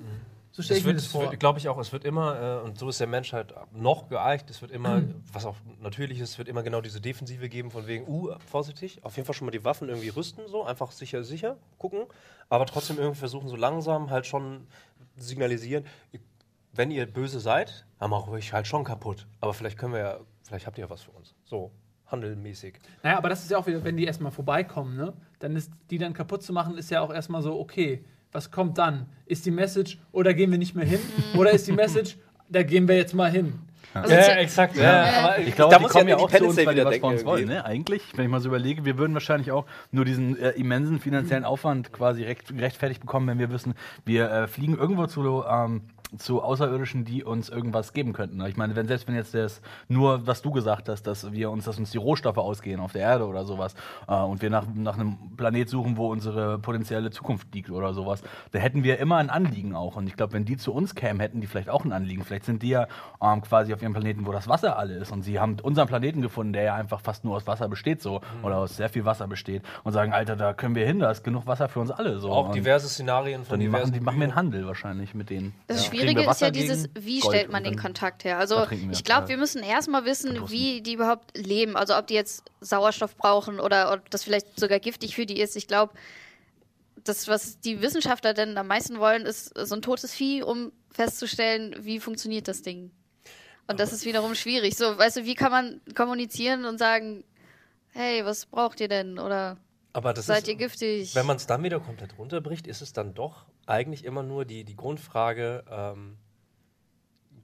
So stelle ich mir wird, das es vor. glaube ich auch, es wird immer, äh, und so ist der Mensch halt noch geeicht, es wird immer, Mhm. was auch natürlich ist, es wird immer genau diese Defensive geben, von wegen, uh, vorsichtig, auf jeden Fall schon mal die Waffen irgendwie rüsten, so, einfach sicher, sicher gucken, aber trotzdem irgendwie versuchen, so langsam halt schon signalisieren, wenn ihr böse seid, dann machen wir euch halt schon kaputt. Aber vielleicht können wir ja, vielleicht habt ihr ja was für uns. So, handelmäßig. Naja, aber das ist ja auch wieder, wenn die erstmal vorbeikommen, ne? Dann ist die dann kaputt zu machen, ist ja auch erstmal so, okay, was kommt dann? Ist die Message, oder gehen wir nicht mehr hin? [LAUGHS] oder ist die Message, da gehen wir jetzt mal hin? Also ja- exakt. Ja. Ich glaube, da die muss kommen ja auch zu uns, weil die was von uns wollen. Ne? Eigentlich, wenn ich mal so überlege, wir würden wahrscheinlich auch nur diesen äh, immensen finanziellen Aufwand quasi recht, gerechtfertigt bekommen, wenn wir wissen, wir äh, fliegen irgendwo zu, ähm, zu Außerirdischen, die uns irgendwas geben könnten. ne? Ich meine, wenn selbst wenn jetzt das nur, was du gesagt hast, dass wir uns, dass uns die Rohstoffe ausgehen auf der Erde oder sowas äh, und wir nach, nach einem Planet suchen, wo unsere potenzielle Zukunft liegt oder sowas, da hätten wir immer ein Anliegen auch. Und ich glaube, wenn die zu uns kämen, hätten die vielleicht auch ein Anliegen. Vielleicht sind die ja ähm, quasi auf ihrem Planeten, wo das Wasser alle ist. Und sie haben unseren Planeten gefunden, der ja einfach fast nur aus Wasser besteht, so oder aus sehr viel Wasser besteht und sagen, Alter, da können wir hin, da ist genug Wasser für uns alle. So. Auch und diverse Szenarien von dann diversen machen, die machen wir einen. Handel wahrscheinlich mit denen. Das Ja. Kriegen Schwierige ist ja Wasser dieses, gegen wie Gold stellt man den Kontakt her? Also ich glaube, wir müssen erstmal wissen, wie die überhaupt leben. Also ob die jetzt Sauerstoff brauchen oder ob das vielleicht sogar giftig für die ist. Ich glaube, das, was die Wissenschaftler denn am meisten wollen, ist so ein totes Vieh, um festzustellen, wie funktioniert das Ding. Und das ist wiederum schwierig. So, weißt du, wie kann man kommunizieren und sagen, hey, was braucht ihr denn? Oder Aber das seid ist, ihr giftig? Wenn man es dann wieder komplett runterbricht, ist es dann doch eigentlich immer nur die, die Grundfrage, ähm,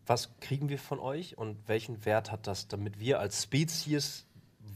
was kriegen wir von euch und welchen Wert hat das, damit wir als Spezies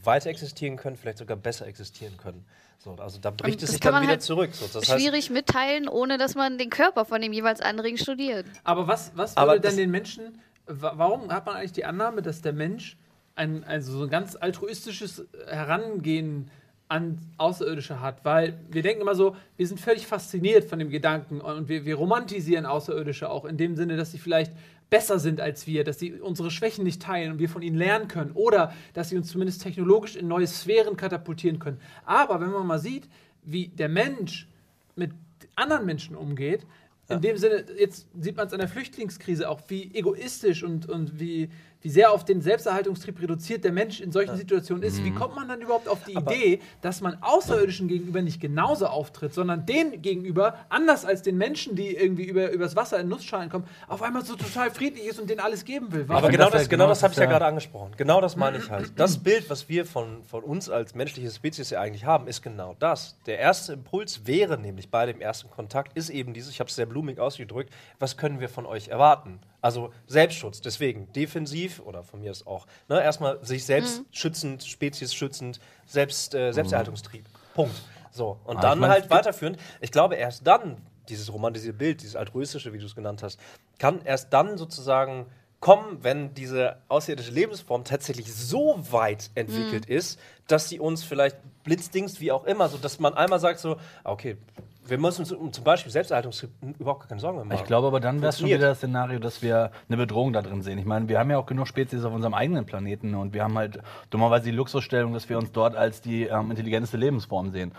weiter existieren können, vielleicht sogar besser existieren können. So, also da bricht Und es das sich dann wieder halt zurück. So, das heißt, Schwierig mitteilen, ohne dass man den Körper von dem jeweils anderen studiert. Aber was, was Aber würde den Menschen, wa- warum hat man eigentlich die Annahme, dass der Mensch ein, also so ein ganz altruistisches Herangehen an Außerirdische hat? Weil wir denken immer so, wir sind völlig fasziniert von dem Gedanken und wir, wir romantisieren Außerirdische auch in dem Sinne, dass sie vielleicht besser sind als wir, dass sie unsere Schwächen nicht teilen und wir von ihnen lernen können oder dass sie uns zumindest technologisch in neue Sphären katapultieren können. Aber wenn man mal sieht, wie der Mensch mit anderen Menschen umgeht, in dem Sinne, jetzt sieht man es an der Flüchtlingskrise auch, wie egoistisch und, und wie, wie sehr auf den Selbsterhaltungstrieb reduziert der Mensch in solchen Situationen ist, wie kommt man dann überhaupt auf die Idee, dass man Außerirdischen gegenüber nicht genauso auftritt, sondern denen gegenüber, anders als den Menschen, die irgendwie über, übers Wasser in Nussschalen kommen, auf einmal so total friedlich ist und denen alles geben will? Aber Warum? genau das genau genau das habe ich ja. gerade angesprochen. Genau das meine ich halt. Das [CLEARS THROAT] Bild, was wir von, von uns als menschliche Spezies ja eigentlich haben, ist genau das. Der erste Impuls wäre nämlich bei dem ersten Kontakt, ist eben dieses, ich habe es sehr blumig ausgedrückt, was können wir von euch erwarten? Also Selbstschutz, deswegen defensiv oder von mir ist auch, ne, erstmal sich selbst schützend, Spezies schützend, selbst, äh, Selbsterhaltungstrieb. Punkt. So, und Ah, ich dann mein, halt weiterführend. Ich glaube, erst dann, dieses romantisierte Bild, dieses altruistische, wie du es genannt hast, kann erst dann sozusagen kommen, wenn diese außerirdische Lebensform tatsächlich so weit entwickelt ist, dass sie uns vielleicht blitzdings, wie auch immer, so dass man einmal sagt so, okay, wir müssen uns um zum Beispiel Selbsterhaltungstrieb überhaupt keine Sorgen mehr machen. Ich glaube aber dann wäre es schon wieder das Szenario, dass wir eine Bedrohung da drin sehen. Ich meine, wir haben ja auch genug Spezies auf unserem eigenen Planeten und wir haben halt dummerweise die Luxusstellung, dass wir uns dort als die ähm, intelligenteste Lebensform sehen.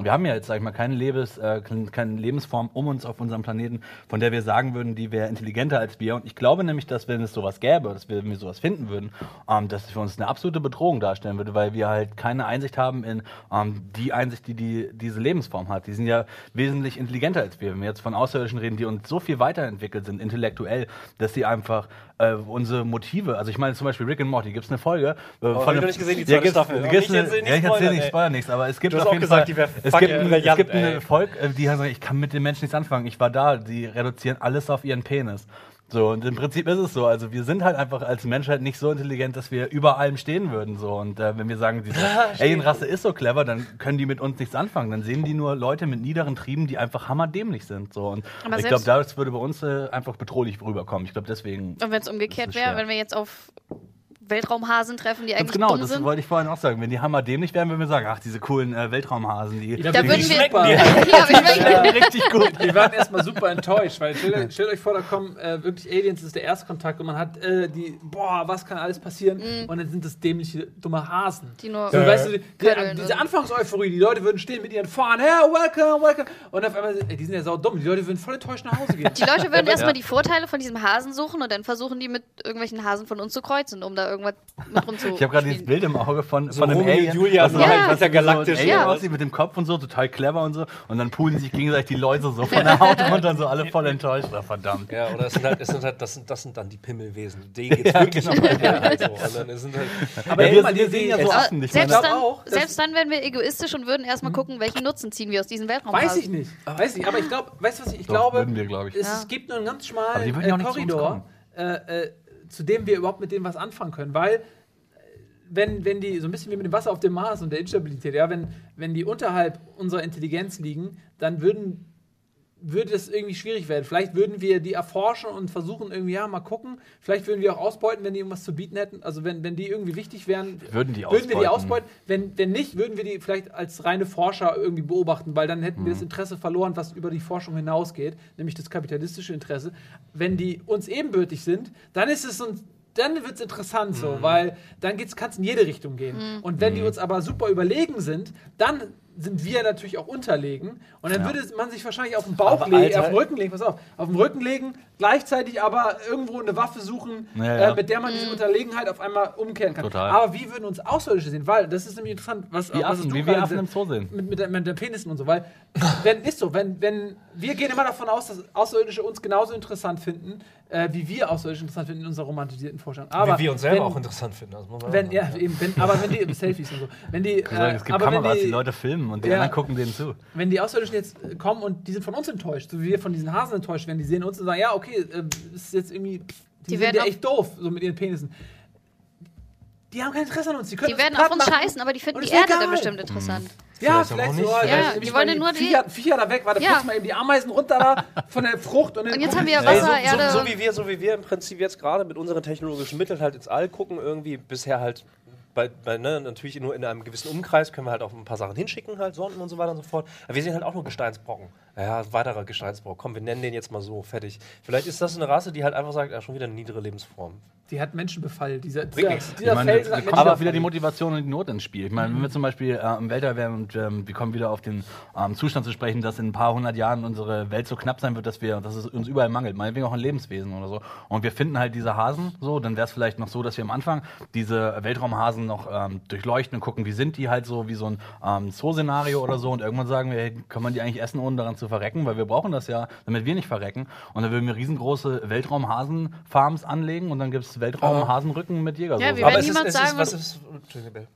Wir haben ja jetzt, sag ich mal, keine, Lebens, äh, keine Lebensform um uns auf unserem Planeten, von der wir sagen würden, die wäre intelligenter als wir. Und ich glaube nämlich, dass wenn es sowas gäbe, dass wir, wenn wir sowas finden würden, ähm, dass es für uns eine absolute Bedrohung darstellen würde, weil wir halt keine Einsicht haben in ähm, die Einsicht, die, die diese Lebensform hat. Die sind ja wesentlich intelligenter als wir. Wenn wir jetzt von Außerirdischen reden, die uns so viel weiterentwickelt sind, intellektuell, dass sie einfach äh, unsere Motive, also ich meine zum Beispiel Rick and Morty, gibt es eine Folge. Äh, hab ich noch nicht gesehen, die zweite gibt's- Staffel. Nicht eine- erzählen, nicht Ja, ich erzähle spoilern, nicht, spoiler nichts, aber es gibt Du hast auf auch jeden gesagt, Fall, es gibt, ein- es gibt eine. Volk, äh, die sagen, ich kann mit den Menschen nichts anfangen, ich war da, die reduzieren alles auf ihren Penis. So, und im Prinzip ist es so. Also wir sind halt einfach als Menschheit nicht so intelligent, dass wir über allem stehen würden. So. Und äh, wenn wir sagen, diese [LAUGHS] Alien-Rasse ist so clever, dann können die mit uns nichts anfangen. Dann sehen die nur Leute mit niederen Trieben, die einfach hammerdämlich sind. So. Und Aber ich glaube, das würde bei uns äh, einfach bedrohlich rüberkommen. Ich glaube, deswegen. Und wenn es umgekehrt wäre, wenn wir jetzt auf Weltraumhasen treffen, die eigentlich genau, dumm das sind. wollte ich vorhin auch sagen. Wenn die hammerdämlich wären, würden wir sagen, ach, diese coolen äh, Weltraumhasen, die, Da würden ich wir- super. Ja, [LAUGHS] ja. richtig gut. Wir waren erstmal super enttäuscht, weil stellt, stellt euch vor, da kommen äh, wirklich Aliens, das ist der Erstkontakt und man hat äh, die, boah, was kann alles passieren? Und dann sind das dämliche, dumme Hasen. Die nur so, weißt du, die, die, diese Anfangseuphorie, die Leute würden stehen mit ihren Fahnen, hey, welcome, welcome. Und auf einmal, ey, die sind ja sau dumm, die Leute würden voll enttäuscht nach Hause gehen. Die Leute würden erstmal die Vorteile von diesem Hasen suchen und dann versuchen die mit irgendwelchen Hasen von uns zu kreuzen, um da irgendwas mit rum zu Ich habe gerade dieses. Bild im Auge von, So von einem Alien. Julia, was so halt was intergalaktisch, So ein Alien ja. aussieht mit dem Kopf und so, total clever und so. Und dann poolen sich gegenseitig die Leute so von der Haut und so alle voll enttäuscht. Ach, verdammt. Ja, oder es sind halt, es sind halt das, sind, das sind dann die Pimmelwesen. Denen geht's wirklich so. Und dann sind halt, Aber Ja, wir, sehen ja so Aber offen. Ich selbst, dann, auch, selbst dann wären wir egoistisch und würden erstmal gucken, welchen Nutzen ziehen wir aus diesem Weltraumhasen. Weiß ich nicht. Weiß ich, aber ich glaube, weißt du was ich, ich Doch, glaube? wir, glaub ich. Es, Ja. gibt nur einen ganz schmalen äh, ja nicht Korridor, äh, äh, zu dem wir überhaupt mit denen was anfangen können, weil äh, wenn, wenn die, so ein bisschen wie mit dem Wasser auf dem Mars und der Instabilität, ja, wenn, wenn die unterhalb unserer Intelligenz liegen, dann würden würde es irgendwie schwierig werden. Vielleicht würden wir die erforschen und versuchen irgendwie, ja, mal gucken. Vielleicht würden wir auch ausbeuten, wenn die irgendwas zu bieten hätten. Also wenn, wenn die irgendwie wichtig wären, Würden die würden wir die ausbeuten. Wenn, wenn nicht, würden wir die vielleicht als reine Forscher irgendwie beobachten, weil dann hätten wir Mhm. das Interesse verloren, was über die Forschung hinausgeht, nämlich das kapitalistische Interesse. Wenn die uns ebenbürtig sind, dann ist es uns dann wird es interessant so, Mhm. weil dann kann es in jede Richtung gehen. Und wenn die uns aber super überlegen sind, dann sind wir natürlich auch unterlegen. Und dann Ja. würde man sich wahrscheinlich auf den Bauch Aber, legen, Alter- auf den Rücken legen, pass auf, auf den Rücken legen, gleichzeitig aber irgendwo eine Waffe suchen, Ja, ja. Äh, mit der man diese Unterlegenheit auf einmal umkehren kann. Total. Aber wie würden uns Außerirdische sehen? Weil, das ist nämlich interessant, was, Wie was Affen, du wie wir Affen im Zoo sehen. mit, mit, mit den Penissen und so, weil, [LAUGHS] wenn, ist so, wenn, wenn, wir gehen immer davon aus, dass Außerirdische uns genauso interessant finden, äh, wie wir Außerirdische interessant finden in unserer romantisierten Vorstellung. Aber wie wir uns selber wenn, auch interessant finden. Das muss man auch wenn, sagen. ja, eben, wenn, aber wenn die, Selfies und so, wenn die, äh, es gibt aber wenn Kameras, die, die, Leute filmen und die Ja. anderen gucken denen zu. wenn die Außerirdischen jetzt äh, kommen und die sind von uns enttäuscht, so wie wir von diesen Hasen enttäuscht werden, die sehen uns und sagen, ja, okay, äh, das ist jetzt irgendwie, die, Die sind werden ja echt doof, so mit ihren Penissen. Die haben kein Interesse an uns. Die, können Die werden auf uns machen. scheißen, aber die finden die Erde dann bestimmt interessant. Ja, Vielleicht vielleicht auch so. nicht. Ja, jetzt die wollen nur die- Viecher, Viecher da weg, warte, Ja. putz mal eben die Ameisen runter da von der Frucht. Und, Und jetzt gucken haben wir die- Wasser, so, Erde. so, so, wie wir, so wie wir im Prinzip jetzt gerade mit unseren technologischen Mitteln halt ins All gucken, irgendwie bisher halt bei, bei, ne, natürlich nur in einem gewissen Umkreis können wir halt auch ein paar Sachen hinschicken, halt Sonden und so weiter und so fort. Aber wir sehen halt auch nur Gesteinsbrocken. Ja, weiterer Gesteinsbrock. Komm, wir nennen den jetzt mal so, fertig. Vielleicht ist das eine Rasse, die halt einfach sagt, ja, schon wieder eine niedere Lebensform. Die hat Menschenbefall. Dieser, Bringt dieser, nichts. dieser Ich meine, Felsen da hat kommt auch wieder die Motivation und die Not ins Spiel. Ich meine, wenn wir zum Beispiel äh, im Weltall wären und ähm, wir kommen wieder auf den ähm, Zustand zu sprechen, dass in ein paar hundert Jahren unsere Welt so knapp sein wird, dass wir, dass es uns überall mangelt, meinetwegen auch an Lebenswesen oder so. Und wir finden halt diese Hasen so, dann wäre es vielleicht noch so, dass wir am Anfang diese Weltraumhasen noch ähm, durchleuchten und gucken, wie sind die halt so, wie so ein ähm, Zoo-Szenario oder so. Und irgendwann sagen wir, hey, kann man die eigentlich essen, ohne daran zu verrecken, weil wir brauchen das ja, damit wir nicht verrecken. Und dann würden wir riesengroße Weltraumhasen-Farms anlegen und dann gibt es Weltraumhasenrücken mit Jägersoße. Ja, wir Aber werden es ist.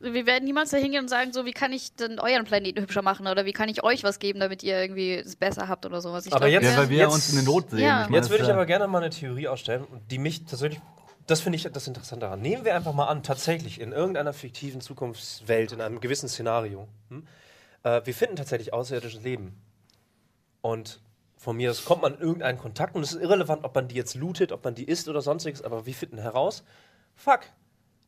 Wir werden niemals da hingehen und sagen, so, wie kann ich denn euren Planeten hübscher machen oder wie kann ich euch was geben, damit ihr irgendwie es besser habt oder sowas. Ich Aber glaub, jetzt- Ja, weil wir Jetzt- uns in der Not sehen. Ja. meine, Jetzt würde ich aber gerne mal eine Theorie ausstellen, die mich tatsächlich, das finde ich das Interessante daran. Nehmen wir einfach mal an, tatsächlich in irgendeiner fiktiven Zukunftswelt, in einem gewissen Szenario, hm, äh, wir finden tatsächlich außerirdisches Leben. Und von mir aus kommt man in irgendeinen Kontakt und es ist irrelevant, ob man die jetzt lootet, ob man die isst oder sonstiges, aber wir finden heraus, fuck,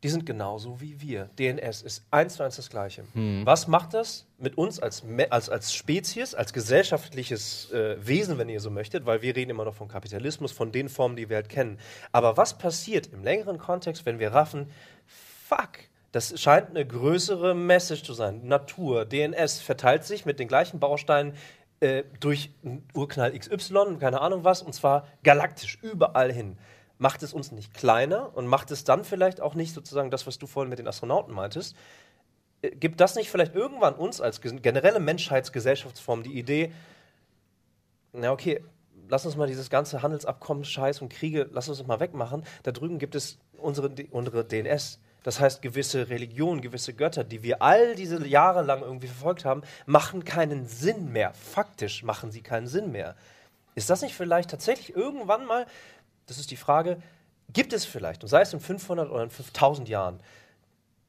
die sind genauso wie wir. DNS ist eins zu eins das Gleiche. Was macht das mit uns als, als, als Spezies, als gesellschaftliches äh, Wesen, wenn ihr so möchtet? Weil wir reden immer noch vom Kapitalismus, von den Formen, die wir halt kennen. Aber was passiert im längeren Kontext, wenn wir raffen, fuck, das scheint eine größere Message zu sein. Natur, DNS verteilt sich mit den gleichen Bausteinen äh, durch Urknall XY, keine Ahnung was, und zwar galaktisch, überall hin. Macht es uns nicht kleiner und macht es dann vielleicht auch nicht sozusagen das, was du vorhin mit den Astronauten meintest? Äh, Gibt das nicht vielleicht irgendwann uns als generelle Menschheitsgesellschaftsform die Idee, na okay, lass uns mal dieses ganze Handelsabkommen, Scheiß und Kriege, lass uns das mal wegmachen. Da drüben gibt es unsere, unsere DNS. Das heißt, gewisse Religionen, gewisse Götter, die wir all diese Jahre lang irgendwie verfolgt haben, machen keinen Sinn mehr. Faktisch machen sie keinen Sinn mehr. Ist das nicht vielleicht tatsächlich irgendwann mal, das ist die Frage, gibt es vielleicht, und sei es in 500 oder in 5000 Jahren,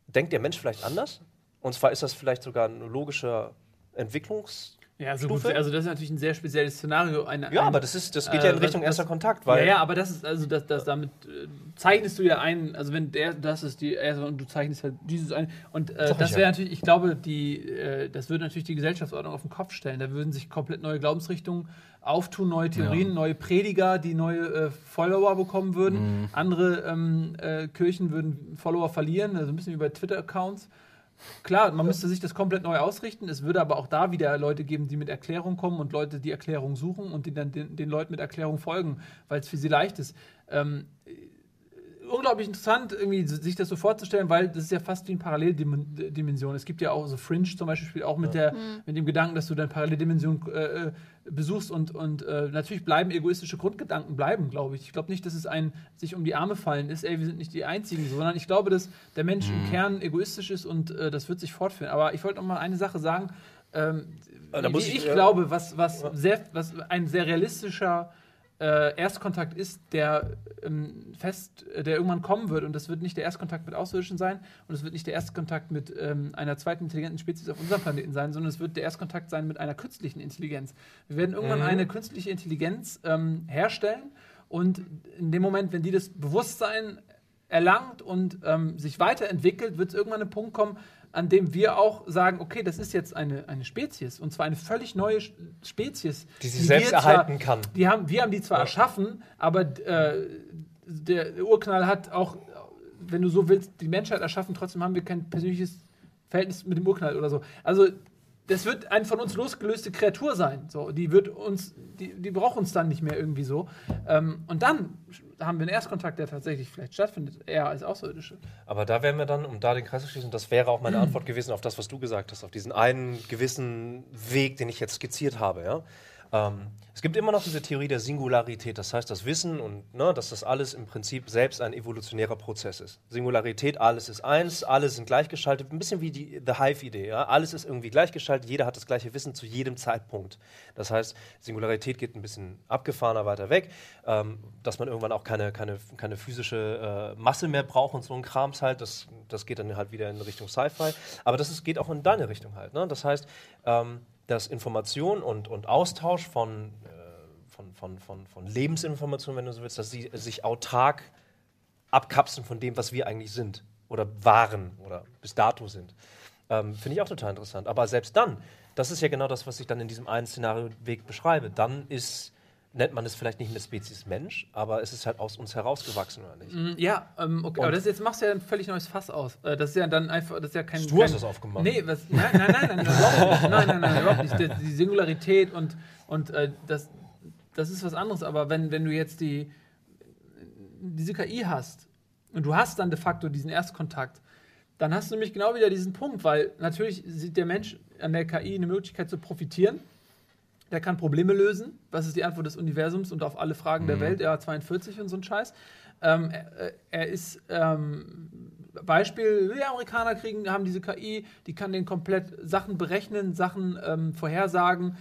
denkt der Mensch vielleicht anders? Und zwar ist das vielleicht sogar ein logischer Entwicklungs- Ja, so gut. Stufe? Also, das ist natürlich ein sehr spezielles Szenario. Eine, Ja, ein, aber das, ist, das geht ja in äh, Richtung was- erster Kontakt, weil ja, ja, aber das ist, also, das, das damit äh, zeichnest du ja ein, also, wenn der, das ist die erste und du zeichnest halt dieses ein. Und äh, das ja. wäre natürlich, ich glaube, die, äh, das würde natürlich die Gesellschaftsordnung auf den Kopf stellen. Da würden sich komplett neue Glaubensrichtungen auftun, neue Theorien, neue Prediger, die neue äh, Follower bekommen würden. Andere ähm, äh, Kirchen würden Follower verlieren, also ein bisschen wie bei Twitter-Accounts. Klar, man müsste sich das komplett neu ausrichten. Es würde aber auch da wieder Leute geben, die mit Erklärung kommen und Leute, die Erklärung suchen und die dann den, den Leuten mit Erklärung folgen, weil es für sie leicht ist. Ähm, unglaublich interessant, irgendwie sich das so vorzustellen, weil das ist ja fast wie eine Paralleldimension. Es gibt ja auch so Fringe zum Beispiel spielt auch mit, der, mit dem Gedanken, dass du dann Paralleldimension äh, äh, besuchst und, und äh, natürlich bleiben egoistische Grundgedanken bleiben, glaube ich. Ich glaube nicht, dass es ein sich um die Arme fallen ist, ey, wir sind nicht die Einzigen, sondern ich glaube, dass der Mensch im Kern egoistisch ist und äh, das wird sich fortführen. Aber ich wollte noch mal eine Sache sagen. Ähm, muss ich, ich- ja. glaube, was, was, sehr, was ein sehr realistischer äh, Erstkontakt ist, der ähm, fest, äh, der irgendwann kommen wird. Und das wird nicht der Erstkontakt mit Außerirdischen sein und es wird nicht der Erstkontakt mit ähm, einer zweiten intelligenten Spezies auf unserem Planeten sein, sondern es wird der Erstkontakt sein mit einer künstlichen Intelligenz. Wir werden irgendwann Mhm. eine künstliche Intelligenz ähm, herstellen und in dem Moment, wenn die das Bewusstsein erlangt und ähm, sich weiterentwickelt, wird es irgendwann ein Punkt kommen, an dem wir auch sagen, okay, das ist jetzt eine, eine Spezies und zwar eine völlig neue Spezies. Die sich wir selbst zwar- erhalten kann. Die haben, wir haben die zwar Ja. erschaffen, aber äh, der Urknall hat auch, wenn du so willst, die Menschheit erschaffen, trotzdem haben wir kein persönliches Verhältnis mit dem Urknall oder so. Also das wird eine von uns losgelöste Kreatur sein. So, die wird uns, die, die braucht uns dann nicht mehr irgendwie so. Ähm, und dann haben wir einen Erstkontakt, der tatsächlich vielleicht stattfindet, eher als Außerirdische. Aber da wären wir dann, um da den Kreis zu schließen, das wäre auch meine Antwort gewesen auf das, was du gesagt hast, auf diesen einen gewissen Weg, den ich jetzt skizziert habe. Ja? Ähm, es gibt immer noch diese Theorie der Singularität, das heißt, das Wissen und ne, dass das alles im Prinzip selbst ein evolutionärer Prozess ist. Singularität, alles ist eins, alle sind gleichgeschaltet, ein bisschen wie die The Hive-Idee. Ja? Alles ist irgendwie gleichgeschaltet, jeder hat das gleiche Wissen zu jedem Zeitpunkt. Das heißt, Singularität geht ein bisschen abgefahrener weiter weg, ähm, dass man irgendwann auch keine, keine, keine physische äh, Masse mehr braucht und so ein Krams halt, das, das geht dann halt wieder in Richtung Sci-Fi. Aber das ist, geht auch in deine Richtung halt. Ne? Das heißt, ähm, dass Information und, und Austausch von, äh, von, von, von, von Lebensinformationen, wenn du so willst, dass sie sich autark abkapseln von dem, was wir eigentlich sind. oder waren oder bis dato sind. Ähm, Finde ich auch total interessant. Aber selbst dann, das ist ja genau das, was ich dann in diesem einen Szenarioweg beschreibe, dann ist, nennt man es vielleicht nicht mehr Spezies Mensch, aber es ist halt aus uns herausgewachsen, oder nicht? Mm, Ja, ähm, okay, Und- aber das jetzt machst du ja ein völlig neues Fass aus. Äh, Das ist ja dann einfach, das ist ja kein. Du hast das aufgemacht. Nee, was, nein, nein, nein, nein, überhaupt nicht. Nein, nein, nein, überhaupt nicht. Die, die Singularität und, und äh, das, das ist was anderes. Aber wenn, wenn du jetzt die, diese KI hast und du hast dann de facto diesen Erstkontakt, dann hast du nämlich genau wieder diesen Punkt, weil natürlich sieht der Mensch an der KI eine Möglichkeit zu profitieren. Der kann Probleme lösen. Was ist die Antwort des Universums und auf alle Fragen der Welt? Ja, 42 und so ein Scheiß. Ähm, er, er ist ähm, Beispiel, die Amerikaner kriegen, haben diese KI, die kann den komplett Sachen berechnen, Sachen ähm, vorhersagen,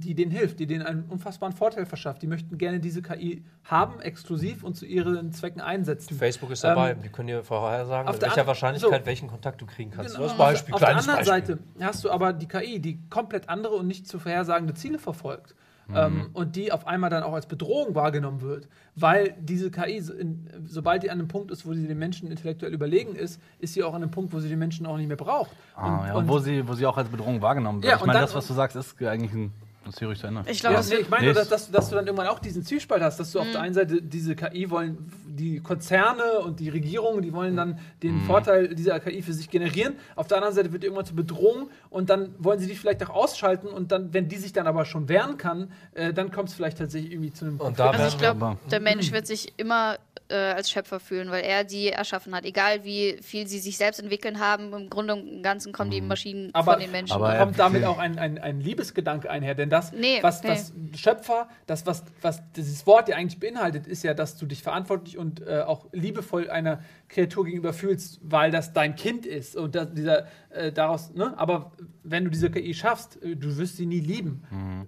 die denen hilft, die denen einen unfassbaren Vorteil verschafft. Die möchten gerne diese KI haben, exklusiv und zu ihren Zwecken einsetzen. Facebook ist dabei, Ähm, die können dir vorher sagen, auf mit der welcher Wahrscheinlichkeit so. welchen Kontakt du kriegen kannst. Genau. Das Beispiel, auf der kleines anderen Beispiel. Seite hast du aber die KI, die komplett andere und nicht zu vorhersagende Ziele verfolgt. Mhm. Ähm, und die auf einmal dann auch als Bedrohung wahrgenommen wird. Weil diese KI, in, sobald die an einem Punkt ist, wo sie den Menschen intellektuell überlegen ist, ist sie auch an einem Punkt, wo sie den Menschen auch nicht mehr braucht. Ah, ja, und wo, sie, wo sie auch als Bedrohung wahrgenommen wird. Ja, ich und meine, das, was du sagst, ist eigentlich ein. Das ist ruhig zu Ende. Ich glaube, Ja, das ich meine dass, dass, dass du dann irgendwann auch diesen Zwiespalt hast, dass du auf der einen Seite diese KI wollen, die Konzerne und die Regierungen, die wollen dann den Vorteil dieser KI für sich generieren. Auf der anderen Seite wird die irgendwann zur Bedrohung und dann wollen sie die vielleicht auch ausschalten und dann, wenn die sich dann aber schon wehren kann, äh, dann kommt es vielleicht tatsächlich irgendwie zu einem Und da Also ich glaube, der Mensch wird sich immer äh, als Schöpfer fühlen, weil er die erschaffen hat. Egal wie viel sie sich selbst entwickeln haben, im Grunde und Ganzen kommen die Maschinen Aber, von den Menschen. aber- kommt damit auch ein, ein, ein Liebesgedanke einher. Denn das, Nee, was, nee. was Schöpfer, das, was, was dieses Wort ja eigentlich beinhaltet, ist ja, dass du dich verantwortlich und äh, auch liebevoll einer Kreatur gegenüber fühlst, weil das dein Kind ist. Und das, dieser, äh, daraus, ne? Aber wenn du diese KI schaffst, äh, du wirst sie nie lieben.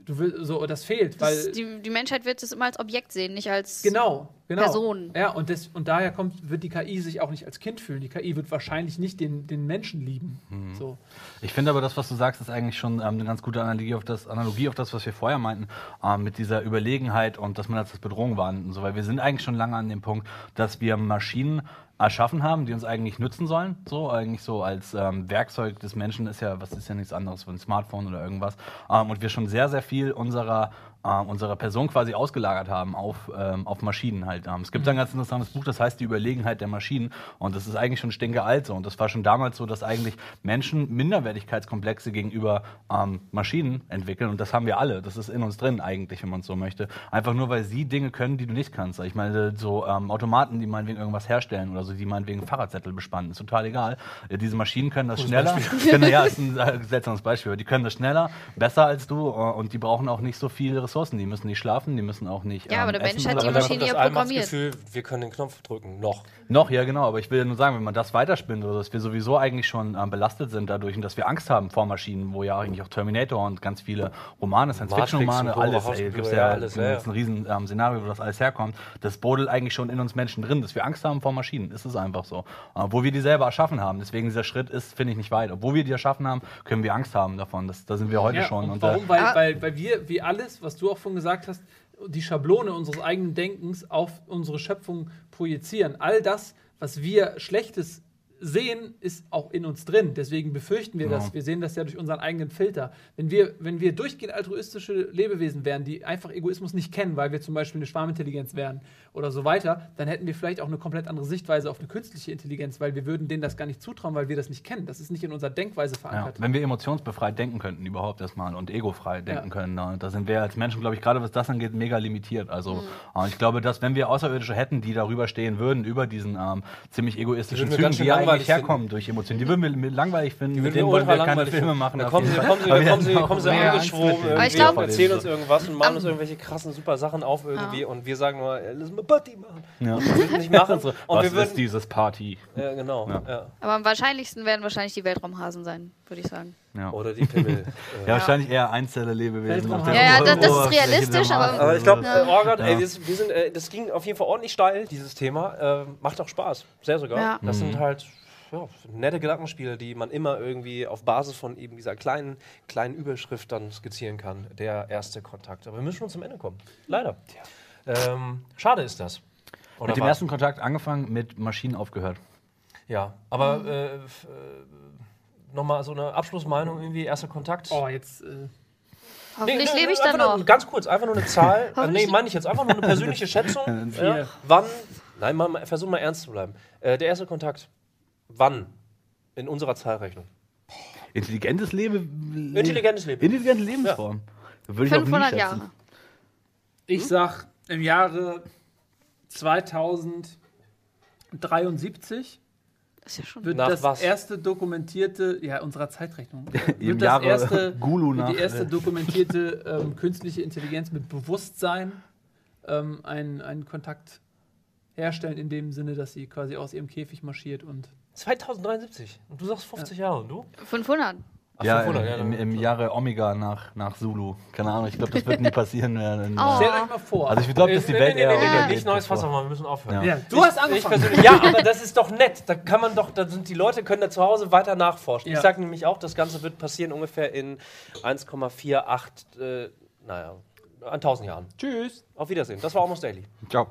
Du will, so, das fehlt, weil. das, die, die Menschheit wird es immer als Objekt sehen, nicht als. Genau, genau. Person. Ja, und, das, und daher kommt, wird die KI sich auch nicht als Kind fühlen. Die KI wird wahrscheinlich nicht den, den Menschen lieben. So. Ich finde aber, das, was du sagst, ist eigentlich schon ähm, eine ganz gute Analogie auf das, Analogie auf das was wir vorher meinten, ähm, mit dieser Überlegenheit und dass man das als Bedrohung wahrnimmt und so, weil wir sind eigentlich schon lange an dem Punkt, dass wir Maschinen erschaffen haben, die uns eigentlich nützen sollen, so eigentlich so als ähm, Werkzeug des Menschen ist ja, was ist ja nichts anderes, wie ein Smartphone oder irgendwas, ähm, und wir schon sehr, sehr viel unserer äh, unserer Person quasi ausgelagert haben auf, ähm, auf Maschinen halt. Ähm, es gibt ein ganz interessantes Buch, das heißt Die Überlegenheit der Maschinen und das ist eigentlich schon stinke alt so und das war schon damals so, dass eigentlich Menschen Minderwertigkeitskomplexe gegenüber ähm, Maschinen entwickeln und das haben wir alle, das ist in uns drin eigentlich, wenn man es so möchte. Einfach nur, weil sie Dinge können, die du nicht kannst. Ich meine, so ähm, Automaten, die meinetwegen irgendwas herstellen oder so, die meinetwegen Fahrradzettel bespannen, ist total egal. Äh, diese Maschinen können das schneller. Können, [LAUGHS] ja, [LAUGHS] ist ein äh, seltsames Beispiel. Die können das schneller, besser als du äh, und die brauchen auch nicht so viele Ressourcen. Die müssen nicht schlafen, die müssen auch nicht. Ja, aber ähm, der Mensch hat die Aber Maschine ja programmiert. Allmachtsgefühl, wir können den Knopf drücken, noch. Noch, ja genau, aber ich will nur sagen, wenn man das weiterspinnt oder dass wir sowieso eigentlich schon ähm, belastet sind dadurch und dass wir Angst haben vor Maschinen, wo ja eigentlich auch Terminator und ganz viele Romane, Science-Fiction-Romane, alles, ey, gibt's ja, ja, alles, ja, ein riesen ähm, Szenario, wo das alles herkommt. Das brodelt eigentlich schon in uns Menschen drin, dass wir Angst haben vor Maschinen, ist es einfach so. Äh, wo wir die selber erschaffen haben, deswegen dieser Schritt ist, finde ich, nicht weit. Obwohl wir die erschaffen haben, können wir Angst haben davon, das, da sind wir heute Ja, schon. Und Und, warum? äh, Weil, Ah. weil, weil wir, wie alles, was du auch vorhin gesagt hast, die Schablone unseres eigenen Denkens auf unsere Schöpfung projizieren. All das, was wir Schlechtes sehen, ist auch in uns drin. Deswegen befürchten wir Ja. das. Wir sehen das ja durch unseren eigenen Filter. Wenn wir, wenn wir durchgehend altruistische Lebewesen wären, die einfach Egoismus nicht kennen, weil wir zum Beispiel eine Schwarmintelligenz wären oder so weiter, dann hätten wir vielleicht auch eine komplett andere Sichtweise auf eine künstliche Intelligenz, weil wir würden denen das gar nicht zutrauen, weil wir das nicht kennen. Das ist nicht in unserer Denkweise Ja, verankert. wenn wir emotionsbefreit denken könnten, überhaupt erstmal und egofrei denken Ja. können, na, da sind wir als Menschen, glaube ich, gerade was das angeht, mega limitiert. Also Mhm. äh, ich glaube, dass wenn wir Außerirdische hätten, die darüber stehen würden, über diesen ähm, ziemlich egoistischen Zügen, die ja eigentlich herkommen durch Emotionen, die würden wir mit langweilig finden, Die mit denen wir wollen wir keine Filme finden. machen. Da kommen sie, kommen sie, kommen sie, kommen sie mit und erzählen uns irgendwas und machen uns irgendwelche krassen, super Sachen auf irgendwie und wir sagen nur, äh, lass mal Party machen. Ja. Wir würden nicht machen. [LAUGHS] So, und was wir würden, ist dieses Party? Ja, genau. Ja. Ja. Aber am wahrscheinlichsten werden wahrscheinlich die Weltraumhasen sein, würde ich sagen. Ja. Oder die Pimmel. [LAUGHS] ja, wahrscheinlich eher der Ja, ja, das- das ist realistisch, aber- Aber ich glaube, Ja. äh, oh Gott, ey, Ja. wir, sind- wir sind, äh, das ging auf jeden Fall ordentlich steil, dieses Thema. Ähm, macht auch Spaß, sehr sogar. Ja. Das Mhm. sind halt ja, nette Gedankenspiele, die man immer irgendwie auf Basis von eben dieser kleinen, kleinen Überschrift dann skizzieren kann. Der erste Kontakt. Aber wir müssen schon zum Ende kommen. Leider. Ähm, schade ist das. Oder Mit dem was? ersten Kontakt angefangen, mit Maschinen aufgehört. Ja, aber f- äh, nochmal so eine Abschlussmeinung irgendwie, erster Kontakt. Oh, jetzt. Äh, Hoffentlich Nee, lebe ich dann nur- noch. Ganz kurz, einfach nur eine Zahl. [LAUGHS] äh, nee, meine ich jetzt einfach nur eine persönliche [LAUGHS] Schätzung. ja, wann? Nein, mal, mal- versuch mal ernst zu bleiben. Äh, der erste Kontakt. Wann? In unserer Zahlrechnung. Intelligentes Leben. Intelligentes Leben. Intelligente Lebensform. Würde ich auch nie 500 schätzen. Jahre. ich sag im Jahre 2073 Das ist ja schon. wird das was? erste dokumentierte, ja, unserer Zeitrechnung, [LAUGHS] Im [LAUGHS] wird Jahre das erste, Gulu die erste äh, dokumentierte [LAUGHS] ähm, künstliche Intelligenz mit Bewusstsein ähm, einen, einen Kontakt herstellen, in dem Sinne, dass sie quasi aus ihrem Käfig marschiert und 2073. Und du sagst 50 Jahre. Und du? 500. Ach, Ja, 500, ja, im, im Jahre Omega nach, nach Zulu. Keine Ahnung, ich glaube, das wird nie [LAUGHS] passieren mehr. In, Oh. stellt euch mal vor. Also ich glaube, dass die Nee, Welt nee, nee, eher nee, nee, untergeht nicht neues Fass aufmachen, wir müssen aufhören. Ja. ja, du hast Ich angefangen. persönlich, ja, aber das ist doch nett. Da kann man doch, da sind die Leute können da zu Hause weiter nachforschen. Ja. Ich sage nämlich auch, das Ganze wird passieren ungefähr in 1,48, äh, naja, an 1000 Jahren. Tschüss. Auf Wiedersehen. Das war Almost Daily. Ciao.